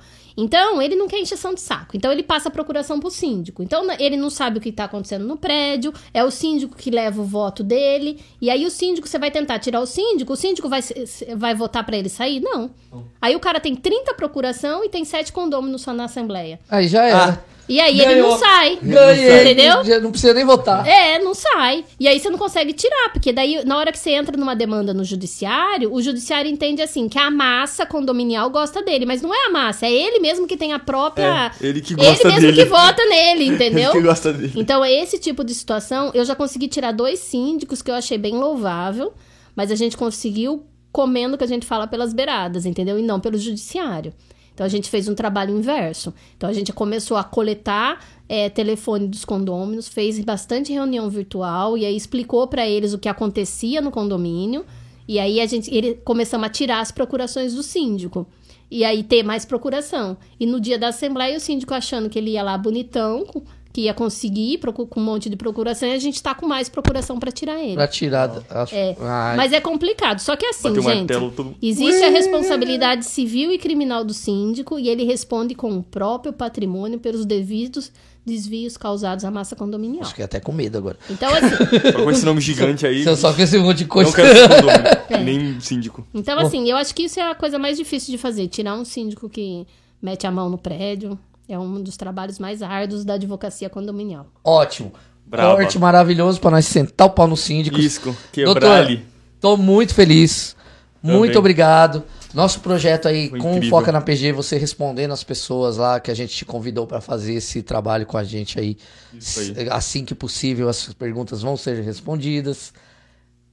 Então, ele não quer encheção de saco. Então, ele passa a procuração pro síndico. Então, ele não sabe o que tá acontecendo no prédio, é o síndico que leva o voto dele. E aí, o síndico, você vai tentar tirar o síndico, o síndico vai, vai votar pra ele sair? Não. Aí, o cara tem 30 procuração e tem 7 condôminos só na Assembleia. Aí já era. E aí, ele Ganhou. não sai. Ganhei. Entendeu? Não precisa nem votar. É, não sai. E aí você não consegue tirar, porque daí, na hora que você entra numa demanda no judiciário, o judiciário entende assim, que a massa condominial gosta dele, mas não é a massa, é ele mesmo que tem a própria. É, ele que gosta Ele mesmo dele. que vota nele, entendeu? Ele que gosta dele. Então, esse tipo de situação, eu já consegui tirar dois síndicos que eu achei bem louvável, mas a gente conseguiu comendo que a gente fala pelas beiradas, entendeu? E não pelo judiciário. Então, a gente fez um trabalho inverso. Então, a gente começou a coletar é, telefone dos condôminos, fez bastante reunião virtual e aí explicou para eles o que acontecia no condomínio. E aí, a gente ele, começamos a tirar as procurações do síndico. E aí ter mais procuração. E no dia da assembleia, o síndico achando que ele ia lá bonitão, que ia conseguir com um monte de procuração e a gente tá com mais procuração pra tirar ele. Pra tirar. As... É, Ai, Mas é complicado. Só que assim, Bateu o gente, martelo, todo- existe a responsabilidade civil e criminal do síndico e ele responde com o próprio patrimônio pelos devidos desvios causados à massa condominial. Fiquei até com medo agora. Então assim, Só com esse nome gigante aí. Só com esse monte de coisa. Não quero ser condomínio, nem síndico. então assim, eu acho que isso é a coisa mais difícil de fazer, tirar um síndico que mete a mão no prédio. É um dos trabalhos mais árduos da advocacia condominial. Ótimo. Brava. Corte maravilhoso pra nós sentar o pau no síndico. Isco, quebrar ali. tô muito feliz. Muito Também. obrigado. Nosso projeto aí Foi com o incrível. Foca na PG, você respondendo as pessoas lá que a gente te convidou pra fazer esse trabalho com a gente aí. Isso aí. Assim que possível, as perguntas vão ser respondidas.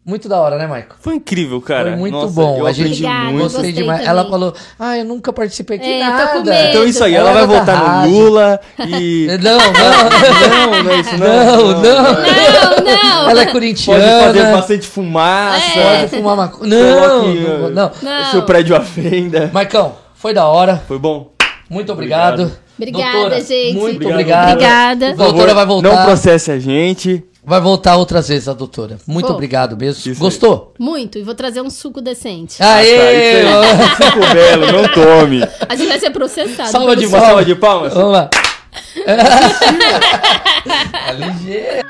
Muito da hora, né, Michael? Foi incrível, cara. Foi muito Nossa, bom. Eu A gente- aprendi Obrigada, muito. Gostei gostei demais. também. Ela falou: Ah, eu nunca participei aqui É, tô nada. com medo. Então isso aí, Ela ela vai votar no. Lula e. Não, não. Não, não é isso, não. Não, não. Não, não! Ela é Pode corintiana. fazer bastante fumaça. É. Pode fumar maconha. Não, não, uh, não. Não. Seu prédio à venda. Marcão, foi da hora. Foi bom? Muito obrigado. Obrigado. Obrigada, Doutora, gente. Muito Obrigado. obrigado. Obrigada. Doutora vai voltar. Não processe a gente. Vai voltar outras vezes a doutora. Muito obrigado mesmo. Gostou? Muito. E vou trazer um suco decente. Aê! Ah, tá, isso aí. Fico belo, não tome. A gente vai ser processado. Salva de Uma salva de palmas. Vamos lá. Tá ligeiro.